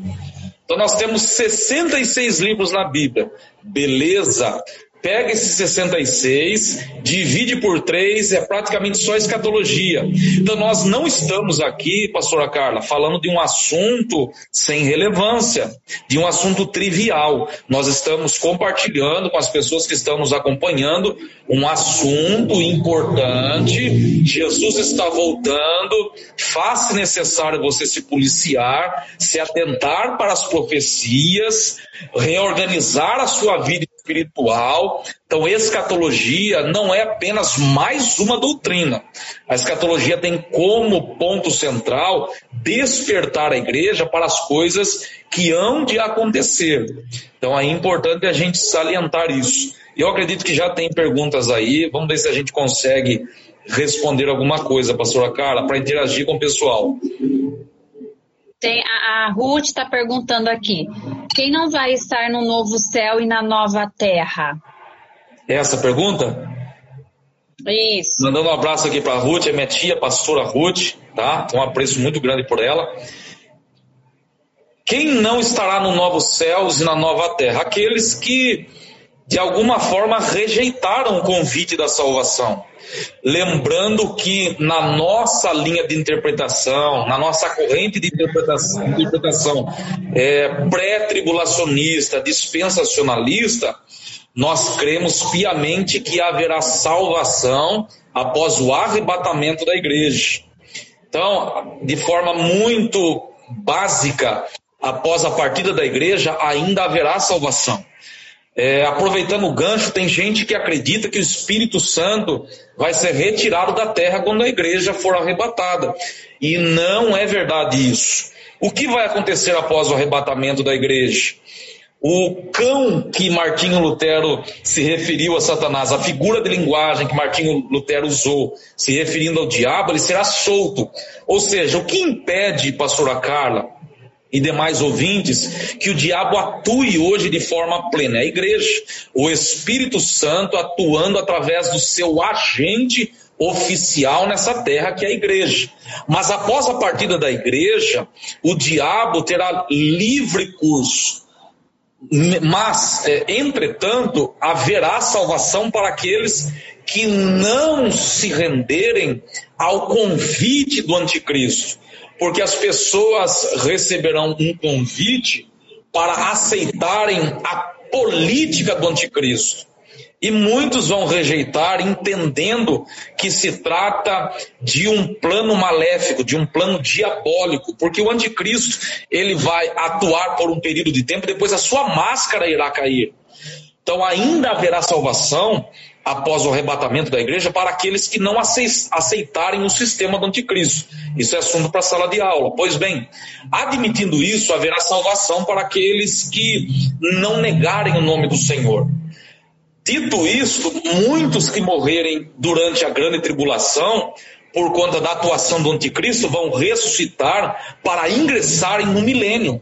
Então nós temos 66 livros na Bíblia. Beleza, pega esses 66, divide por três, é praticamente só escatologia. Então nós não estamos aqui, pastora Carla, falando de um assunto sem relevância, de um assunto trivial. Nós estamos compartilhando com as pessoas que estão nos acompanhando um assunto importante. Jesus está voltando, faz necessário você se policiar, se atentar para as profecias, reorganizar a sua vida espiritual. Então, escatologia não é apenas mais uma doutrina. A escatologia tem como ponto central despertar a igreja para as coisas que hão de acontecer. Então, é importante a gente salientar isso. Eu acredito que já tem perguntas aí. Vamos ver se a gente consegue responder alguma coisa, pastora Carla, para interagir com o pessoal. Tem, a, a Ruth está perguntando aqui: quem não vai estar no novo céu e na nova terra? É essa pergunta? Isso. Mandando um abraço aqui para a Ruth, é minha tia, pastora Ruth, tá? Um apreço muito grande por ela. Quem não estará no novo céus e na nova terra? Aqueles que de alguma forma rejeitaram o convite da salvação. Lembrando que na nossa linha de interpretação, na nossa corrente de interpretação, interpretação é, pré-tribulacionista, dispensacionalista, nós cremos piamente que haverá salvação após o arrebatamento da igreja. Então, de forma muito básica, após a partida da igreja, ainda haverá salvação. É, aproveitando o gancho, tem gente que acredita que o Espírito Santo vai ser retirado da terra quando a igreja for arrebatada. E não é verdade isso. O que vai acontecer após o arrebatamento da igreja? O cão que Martinho Lutero se referiu a Satanás, a figura de linguagem que Martinho Lutero usou, se referindo ao diabo, ele será solto. Ou seja, o que impede, pastora Carla, e demais ouvintes, que o diabo atue hoje de forma plena. É a igreja, o Espírito Santo atuando através do seu agente oficial nessa terra que é a igreja. Mas após a partida da igreja, o diabo terá livre curso. Mas, é, entretanto, haverá salvação para aqueles que não se renderem ao convite do anticristo porque as pessoas receberão um convite para aceitarem a política do anticristo. E muitos vão rejeitar, entendendo que se trata de um plano maléfico, de um plano diabólico, porque o anticristo ele vai atuar por um período de tempo, depois a sua máscara irá cair. Então ainda haverá salvação após o arrebatamento da igreja para aqueles que não aceitarem o sistema do anticristo. Isso é assunto para a sala de aula. Pois bem, admitindo isso, haverá salvação para aqueles que não negarem o nome do Senhor. Dito isto, muitos que morrerem durante a grande tribulação, por conta da atuação do anticristo, vão ressuscitar para ingressarem no milênio.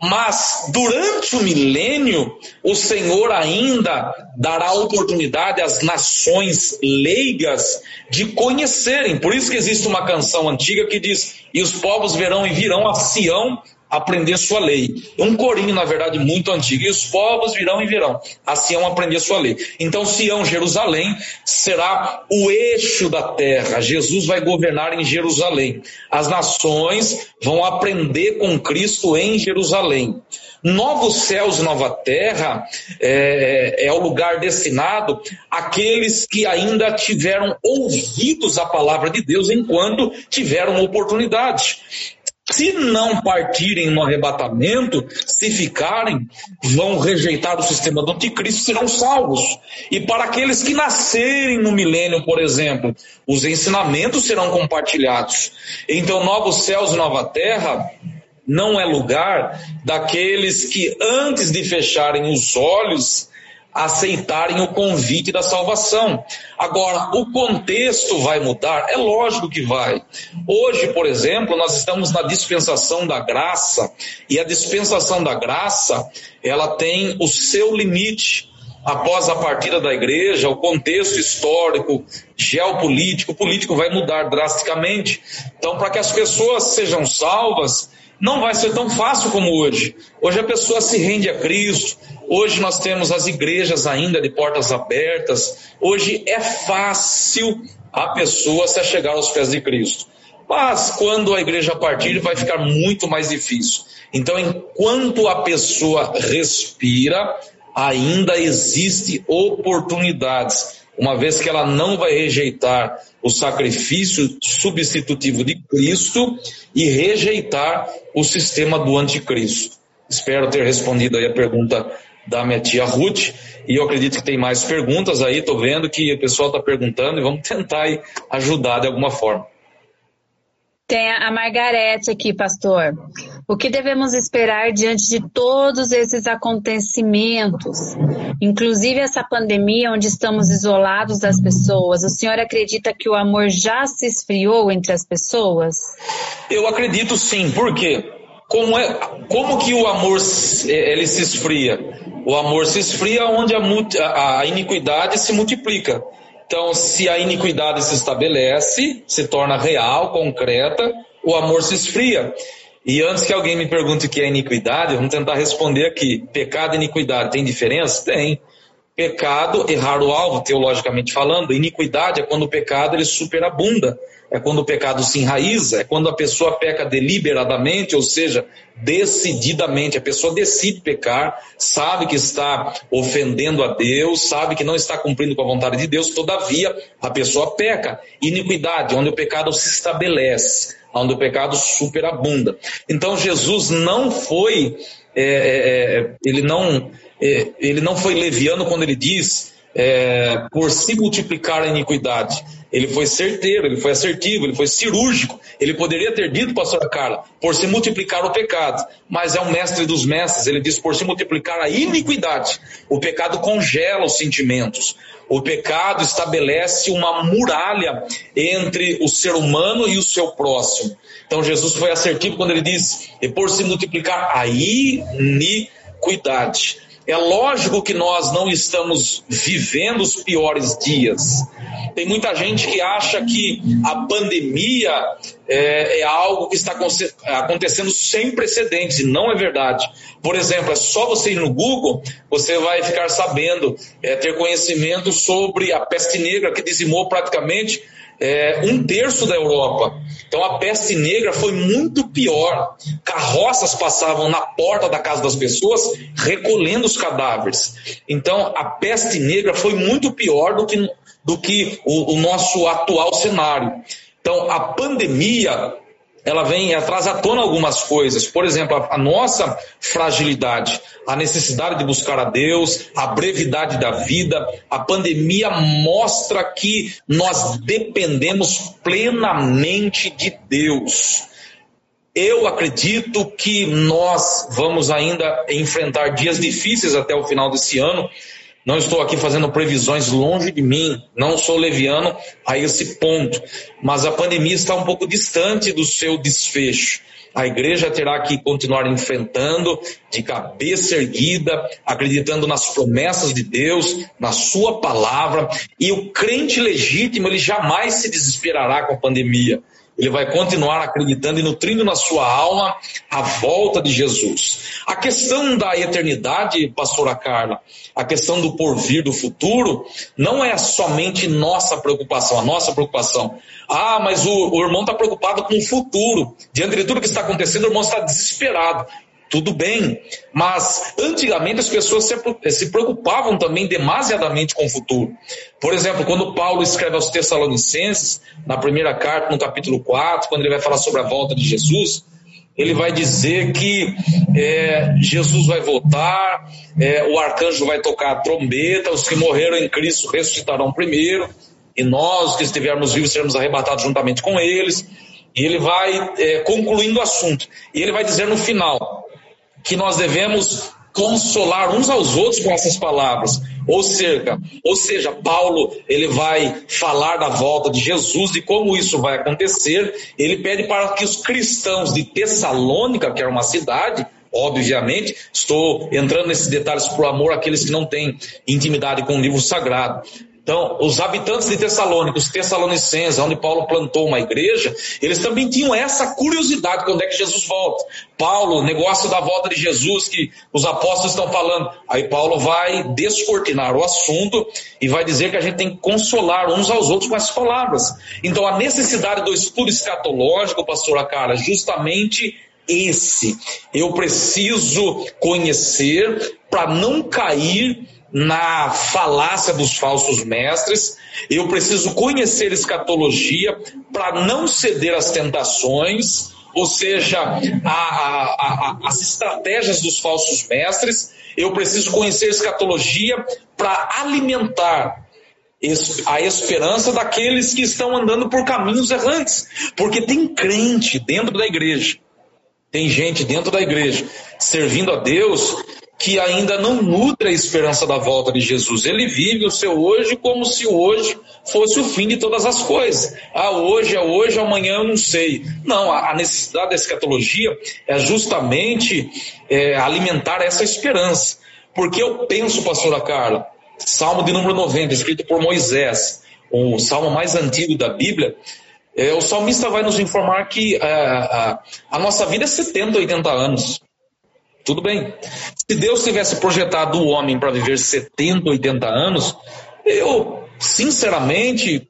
Mas durante o milênio, o Senhor ainda dará oportunidade às nações leigas de conhecerem. Por isso que existe uma canção antiga que diz: E os povos verão e virão a Sião aprender sua lei. Um corinho, na verdade, muito antigo. E os povos virão e virão a Sião aprender sua lei. Então, Sião, Jerusalém, será o eixo da terra. Jesus vai governar em Jerusalém. As nações vão aprender com Cristo em Jerusalém. Novos céus e nova terra é, é o lugar destinado àqueles que ainda tiveram ouvidos a palavra de Deus enquanto tiveram oportunidade. Se não partirem no arrebatamento, se ficarem, vão rejeitar o sistema do anticristo, serão salvos. E para aqueles que nascerem no milênio, por exemplo, os ensinamentos serão compartilhados. Então, novos céus e nova terra não é lugar daqueles que antes de fecharem os olhos aceitarem o convite da salvação. Agora, o contexto vai mudar? É lógico que vai. Hoje, por exemplo, nós estamos na dispensação da graça, e a dispensação da graça, ela tem o seu limite. Após a partida da igreja, o contexto histórico, geopolítico, político vai mudar drasticamente. Então, para que as pessoas sejam salvas, não vai ser tão fácil como hoje. Hoje a pessoa se rende a Cristo. Hoje nós temos as igrejas ainda de portas abertas. Hoje é fácil a pessoa se chegar aos pés de Cristo. Mas quando a igreja partir, vai ficar muito mais difícil. Então, enquanto a pessoa respira, ainda existe oportunidades, uma vez que ela não vai rejeitar o sacrifício substitutivo de Cristo e rejeitar o sistema do anticristo. Espero ter respondido aí a pergunta da minha tia Ruth, e eu acredito que tem mais perguntas aí, estou vendo que o pessoal está perguntando e vamos tentar ajudar de alguma forma. Tem a Margarete aqui, pastor. O que devemos esperar diante de todos esses acontecimentos, inclusive essa pandemia onde estamos isolados das pessoas? O senhor acredita que o amor já se esfriou entre as pessoas? Eu acredito sim, por quê? Como, é, como que o amor ele se esfria? O amor se esfria onde a, a iniquidade se multiplica. Então, se a iniquidade se estabelece, se torna real, concreta, o amor se esfria. E antes que alguém me pergunte o que é iniquidade, vamos tentar responder aqui. Pecado e iniquidade tem diferença? Tem. Pecado, errar o alvo, teologicamente falando, iniquidade é quando o pecado ele superabunda, é quando o pecado se enraiza, é quando a pessoa peca deliberadamente, ou seja, decididamente. A pessoa decide pecar, sabe que está ofendendo a Deus, sabe que não está cumprindo com a vontade de Deus, todavia a pessoa peca. Iniquidade, onde o pecado se estabelece, onde o pecado superabunda. Então Jesus não foi, é, é, é ele não é, ele não foi leviano quando ele diz é, por se multiplicar a iniquidade. Ele foi certeiro, ele foi assertivo, ele foi cirúrgico. Ele poderia ter dito, pastora Carla, por se multiplicar o pecado. Mas é o mestre dos mestres, ele diz por se multiplicar a iniquidade. O pecado congela os sentimentos. O pecado estabelece uma muralha entre o ser humano e o seu próximo. Então Jesus foi assertivo quando ele diz, e por se multiplicar a iniquidade. É lógico que nós não estamos vivendo os piores dias. Tem muita gente que acha que a pandemia é, é algo que está acontecendo sem precedentes, e não é verdade. Por exemplo, é só você ir no Google, você vai ficar sabendo, é, ter conhecimento sobre a peste negra que dizimou praticamente é, um terço da Europa. Então a peste negra foi muito pior. Carroças passavam na porta da casa das pessoas recolhendo os cadáveres. Então a peste negra foi muito pior do que, do que o, o nosso atual cenário. Então a pandemia ela vem atrás à tona algumas coisas. Por exemplo, a, a, nossa fragilidade, a necessidade de buscar a Deus, a brevidade da vida. A pandemia mostra que nós dependemos plenamente de Deus. Eu acredito que nós vamos ainda enfrentar dias difíceis até o final desse ano não estou aqui fazendo previsões longe de mim, não sou leviano a esse ponto, mas a pandemia está um pouco distante do seu desfecho. A igreja terá que continuar enfrentando de cabeça erguida, acreditando nas promessas de Deus, na sua palavra, e o crente legítimo, ele jamais se desesperará com a pandemia ele vai continuar acreditando e nutrindo na sua alma a volta de Jesus. A questão da eternidade, pastora Carla, a questão do porvir do futuro, não é somente nossa preocupação, a nossa preocupação. Ah, mas o, o irmão está preocupado com o futuro. Diante de tudo que está acontecendo, o irmão está desesperado. Tudo bem, mas antigamente as pessoas se preocupavam também demasiadamente com o futuro. Por exemplo, quando Paulo escreve aos Tessalonicenses, na primeira carta, no capítulo 4, quando ele vai falar sobre a volta de Jesus, ele vai dizer que é, Jesus vai voltar, é, o arcanjo vai tocar a trombeta, os que morreram em Cristo ressuscitarão primeiro, e nós que estivermos vivos seremos arrebatados juntamente com eles. E ele vai é, concluindo o assunto. E ele vai dizer no final: que nós devemos consolar uns aos outros com essas palavras. Ou seja, ou seja, Paulo ele vai falar da volta de Jesus e como isso vai acontecer. Ele pede para que os cristãos de Tessalônica, que era uma cidade, obviamente, estou entrando nesses detalhes por amor àqueles que não têm intimidade com o livro sagrado. Então, os habitantes de Tessalônica, os tessalonicenses, onde Paulo plantou uma igreja, eles também tinham essa curiosidade quando é que Jesus volta. Paulo, negócio da volta de Jesus que os apóstolos estão falando. Aí Paulo vai descortinar o assunto e vai dizer que a gente tem que consolar uns aos outros com essas palavras. Então, a necessidade do estudo escatológico, pastor Acara, justamente esse. Eu preciso conhecer para não cair na falácia dos falsos mestres, eu preciso conhecer escatologia para não ceder às tentações, ou seja, a, a, a, as estratégias dos falsos mestres, eu preciso conhecer escatologia para alimentar a esperança daqueles que estão andando por caminhos errantes, porque tem crente dentro da igreja, tem gente dentro da igreja servindo a Deus que ainda não nutre a esperança da volta de Jesus. Ele vive o seu hoje como se hoje fosse o fim de todas as coisas. Ah, hoje é hoje, amanhã eu não sei. Não, a necessidade da escatologia é justamente é, alimentar essa esperança. Porque eu penso, pastora Carla, Salmo de número 90, escrito por Moisés, o salmo mais antigo da Bíblia, é, o salmista vai nos informar que é, a, a nossa vida é 70, 80 anos. Tudo bem. Se Deus tivesse projetado o homem para viver 70, 80 anos, eu, sinceramente,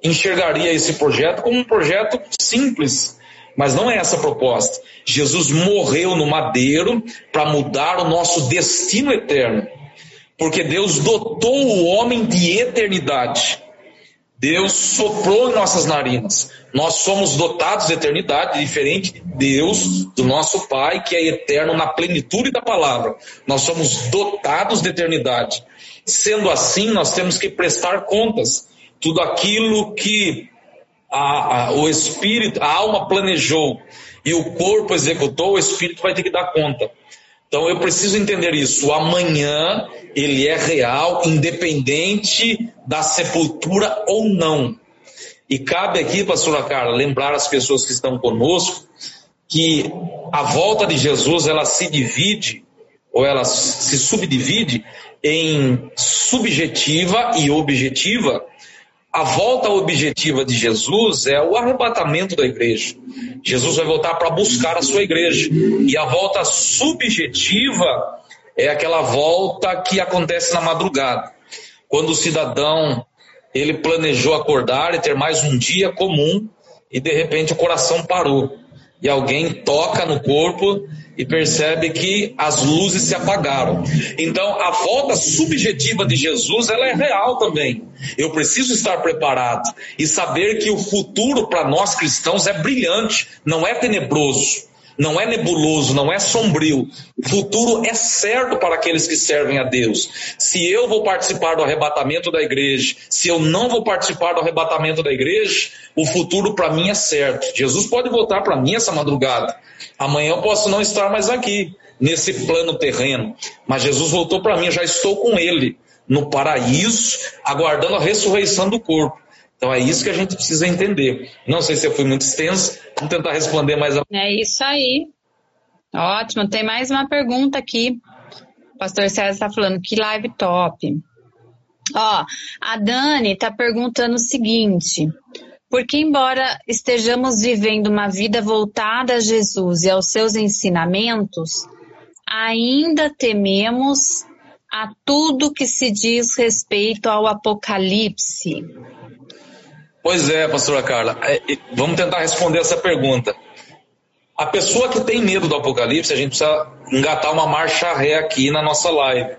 enxergaria esse projeto como um projeto simples, mas não é essa a proposta. Jesus morreu no madeiro para mudar o nosso destino eterno, porque Deus dotou o homem de eternidade. Deus soprou em nossas narinas. Nós somos dotados de eternidade, diferente de Deus, do nosso Pai, que é eterno na plenitude da palavra. Nós somos dotados de eternidade. Sendo assim, nós temos que prestar contas. Tudo aquilo que a, a, o espírito, a alma planejou e o corpo executou, o espírito vai ter que dar conta. Então eu preciso entender isso. O amanhã ele é real, independente da sepultura ou não. E cabe aqui, pastora Carla, lembrar as pessoas que estão conosco que a volta de Jesus ela se divide ou ela se subdivide em subjetiva e objetiva a volta objetiva de Jesus é o arrebatamento da igreja. Jesus vai voltar para buscar a sua igreja. E a volta subjetiva é aquela volta que acontece na madrugada. Quando o cidadão ele planejou acordar e ter mais um dia comum e de repente o coração parou e alguém toca no corpo e percebe que as luzes se apagaram. Então, a volta subjetiva de Jesus, ela é real também. Eu preciso estar preparado e saber que o futuro para nós cristãos é brilhante, não é tenebroso não é nebuloso, não é sombrio. O futuro é certo para aqueles que servem a Deus. Se eu vou participar do arrebatamento da igreja, se eu não vou participar do arrebatamento da igreja, o futuro para mim é certo. Jesus pode voltar para mim essa madrugada. Amanhã eu posso não estar mais aqui, nesse plano terreno. Mas Jesus voltou para mim, já estou com Ele no paraíso, aguardando a ressurreição do corpo. Então é isso que a gente precisa entender. Não sei se eu fui muito extenso, vamos tentar responder mais. A... É isso aí. Ótimo, tem mais uma pergunta aqui. O pastor César está falando que live top. Ó, a Dani está perguntando o seguinte: porque, embora estejamos vivendo uma vida voltada a Jesus e aos seus ensinamentos, ainda tememos a tudo que se diz respeito ao Apocalipse. Pois é, pastora Carla. É, vamos tentar responder essa pergunta. A pessoa que tem medo do apocalipse, a gente precisa engatar uma marcha ré aqui na nossa live.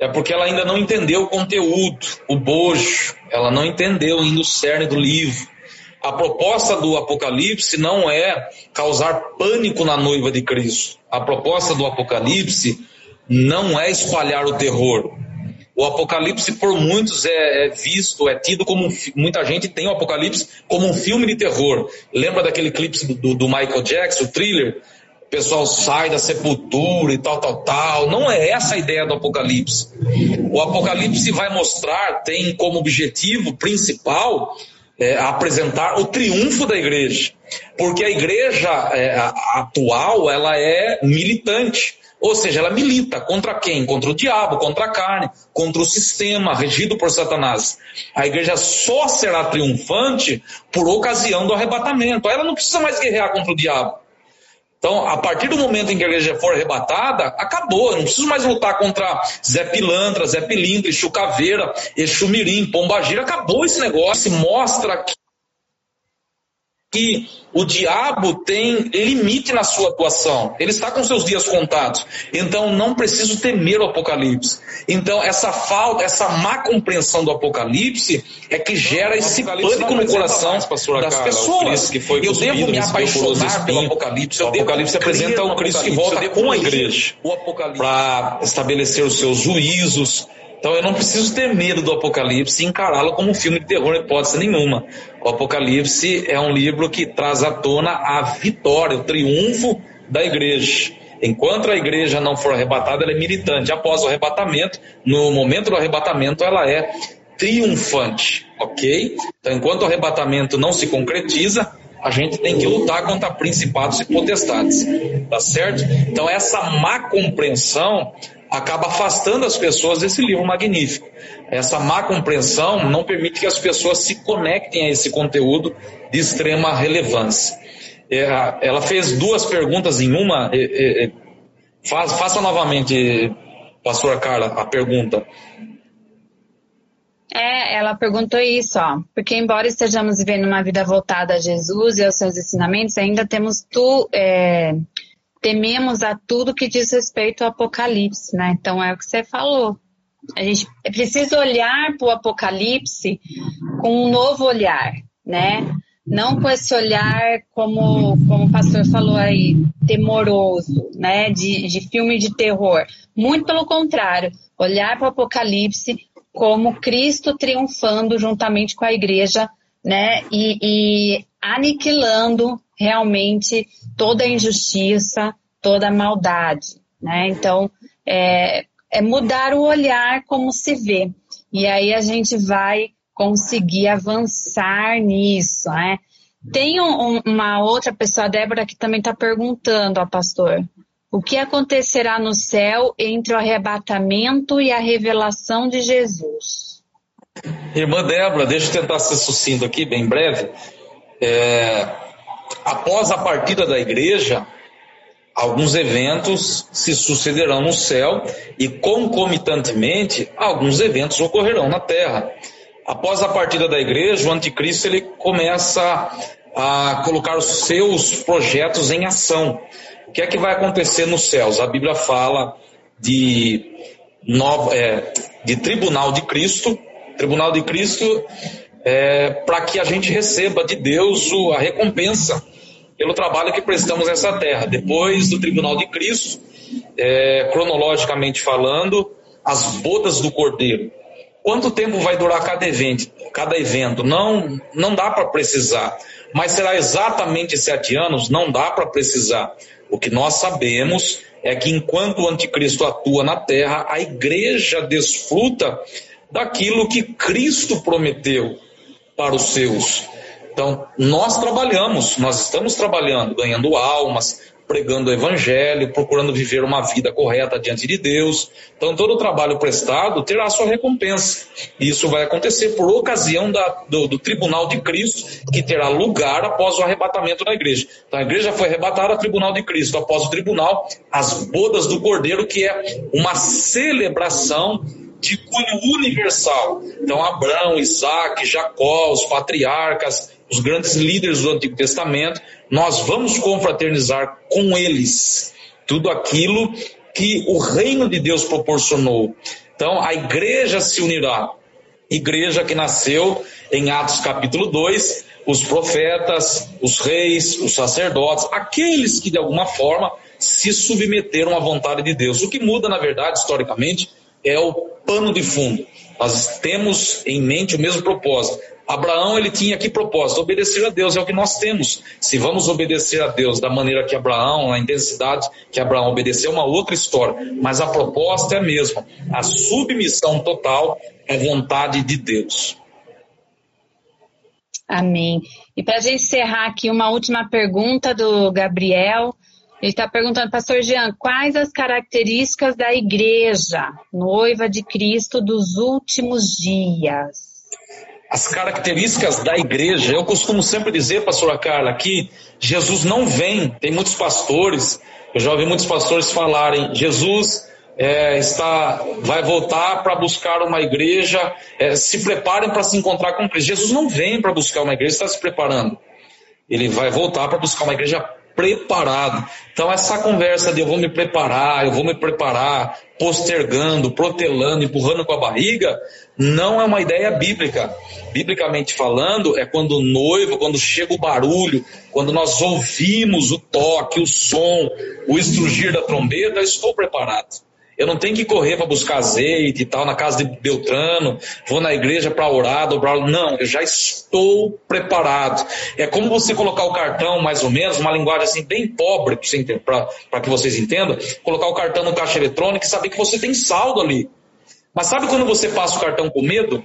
É porque ela ainda não entendeu o conteúdo, o bojo, ela não entendeu ainda o cerne do livro. A proposta do Apocalipse não é causar pânico na noiva de Cristo. A proposta do Apocalipse não é espalhar o terror. O Apocalipse, por muitos, é, é visto, é tido como. Muita gente tem o Apocalipse como um filme de terror. Lembra daquele clipe do, do Michael Jackson, o thriller? O pessoal sai da sepultura e tal, tal, tal. Não é essa a ideia do Apocalipse. O Apocalipse vai mostrar, tem como objetivo principal é, apresentar o triunfo da igreja. Porque a igreja é, atual, ela é militante. Ou seja, ela milita contra quem? Contra o diabo, contra a carne, contra o sistema regido por Satanás. A igreja só será triunfante por ocasião do arrebatamento. Ela não precisa mais guerrear contra o diabo. Então, a partir do momento em que a igreja for arrebatada, acabou. Eu não preciso mais lutar contra Zé Pilantra, Zé Pilintra, Exu Caveira, Exu Mirim, Pombagira. Acabou esse negócio. Se mostra que que o diabo tem limite na sua atuação. Ele está com seus dias contados. Então não preciso temer o apocalipse. Então essa falta, essa má compreensão do apocalipse é que gera esse pânico no coração mais, das Carla, pessoas. Que foi eu devo me apaixonar pelo apocalipse. O apocalipse apresenta o Cristo que volta com a igreja para estabelecer os seus juízos então eu não preciso ter medo do Apocalipse e encará-lo como um filme de terror, hipótese nenhuma. O Apocalipse é um livro que traz à tona a vitória, o triunfo da igreja. Enquanto a igreja não for arrebatada, ela é militante. Após o arrebatamento, no momento do arrebatamento, ela é triunfante, ok? Então, enquanto o arrebatamento não se concretiza, a gente tem que lutar contra principados e potestades, tá certo? Então, essa má compreensão acaba afastando as pessoas desse livro magnífico. Essa má compreensão não permite que as pessoas se conectem a esse conteúdo de extrema relevância. É, ela fez duas perguntas em uma. É, é, faça novamente, pastora Carla, a pergunta. É, ela perguntou isso, ó. Porque embora estejamos vivendo uma vida voltada a Jesus e aos seus ensinamentos, ainda temos tu, é, tememos a tudo que diz respeito ao Apocalipse, né? Então é o que você falou. A gente precisa olhar para o Apocalipse com um novo olhar, né? Não com esse olhar como, como o pastor falou aí, temoroso, né? De, de filme de terror. Muito pelo contrário, olhar para o Apocalipse como Cristo triunfando juntamente com a igreja, né? E, e aniquilando realmente toda a injustiça, toda a maldade, né? Então, é, é mudar o olhar como se vê. E aí a gente vai conseguir avançar nisso, né? Tem um, uma outra pessoa, a Débora, que também está perguntando ao pastor. O que acontecerá no céu entre o arrebatamento e a revelação de Jesus? Irmã Débora, deixa eu tentar ser sucinto aqui, bem breve. É, após a partida da igreja, alguns eventos se sucederão no céu e, concomitantemente, alguns eventos ocorrerão na terra. Após a partida da igreja, o anticristo ele começa a colocar os seus projetos em ação. O que é que vai acontecer nos céus? A Bíblia fala de, é, de tribunal de Cristo, tribunal de Cristo é, para que a gente receba de Deus a recompensa pelo trabalho que prestamos nessa terra. Depois do Tribunal de Cristo, é, cronologicamente falando, as bodas do Cordeiro. Quanto tempo vai durar cada evento? Cada evento? Não, não dá para precisar. Mas será exatamente sete anos? Não dá para precisar. O que nós sabemos é que enquanto o anticristo atua na terra, a igreja desfruta daquilo que Cristo prometeu para os seus. Então, nós trabalhamos, nós estamos trabalhando, ganhando almas, pregando o evangelho, procurando viver uma vida correta diante de Deus. Então, todo o trabalho prestado terá sua recompensa. E isso vai acontecer por ocasião da, do, do, tribunal de Cristo, que terá lugar após o arrebatamento da igreja. Então, a igreja foi arrebatada ao tribunal de Cristo. Após o tribunal, as bodas do cordeiro, que é uma celebração de cunho universal. Então, Abraão, Isaac, Jacó, os patriarcas, os grandes líderes do Antigo Testamento, nós vamos confraternizar com eles tudo aquilo que o reino de Deus proporcionou. Então, a igreja se unirá. Igreja que nasceu em Atos capítulo 2, os profetas, os reis, os sacerdotes, aqueles que de alguma forma se submeteram à vontade de Deus. O que muda, na verdade, historicamente, é o pano de fundo. Nós temos em mente o mesmo propósito, Abraão ele tinha que propósito? Obedecer a Deus, é o que nós temos. Se vamos obedecer a Deus da maneira que Abraão, na intensidade que Abraão obedeceu, é uma outra história. Mas a proposta é a mesma: a submissão total à vontade de Deus. Amém. E para a gente encerrar aqui, uma última pergunta do Gabriel. Ele está perguntando, Pastor Jean, quais as características da igreja, noiva de Cristo dos últimos dias? as características da igreja. Eu costumo sempre dizer, pastora Carla, que Jesus não vem. Tem muitos pastores, eu já ouvi muitos pastores falarem, Jesus é, está, vai voltar para buscar uma igreja, é, se preparem para se encontrar com Cristo. Jesus não vem para buscar uma igreja, está se preparando. Ele vai voltar para buscar uma igreja preparado. Então, essa conversa de eu vou me preparar, eu vou me preparar, postergando, protelando, empurrando com a barriga, não é uma ideia bíblica. Biblicamente falando, é quando o noivo, quando chega o barulho, quando nós ouvimos o toque, o som, o estrugir da trombeta, estou preparado. Eu não tenho que correr para buscar azeite e tal na casa de Beltrano, vou na igreja para orar, dobrar. Não, eu já estou preparado. É como você colocar o cartão, mais ou menos, uma linguagem assim bem pobre, para que vocês entendam, colocar o cartão no caixa eletrônico e saber que você tem saldo ali. Mas sabe quando você passa o cartão com medo?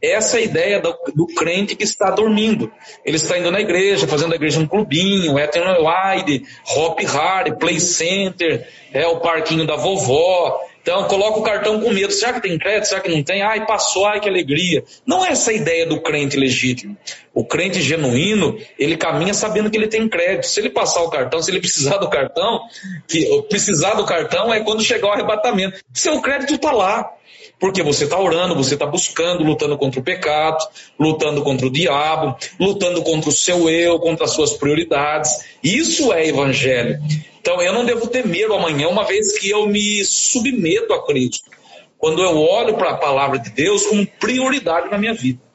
Essa é ideia do, do, crente que está dormindo. Ele está indo na igreja, fazendo a igreja um clubinho, Eternal Wide, Hop Hard, Play Center, é o parquinho da vovó, Então, coloca o cartão com medo. Será que tem crédito? Será que não tem? Ai, passou, ai, que alegria. Não é essa a ideia do crente legítimo. O crente genuíno, ele caminha sabendo que ele tem crédito. Se ele passar o cartão, se ele precisar do cartão, que precisar do cartão é quando chegar o arrebatamento. Seu crédito está lá. Porque você está orando, você está buscando, lutando contra o pecado, lutando contra o diabo, lutando contra o seu eu, contra as suas prioridades. Isso é evangelho. Então eu não devo ter medo amanhã, uma vez que eu me submeto a Cristo. Quando eu olho para a palavra de Deus como prioridade na minha vida.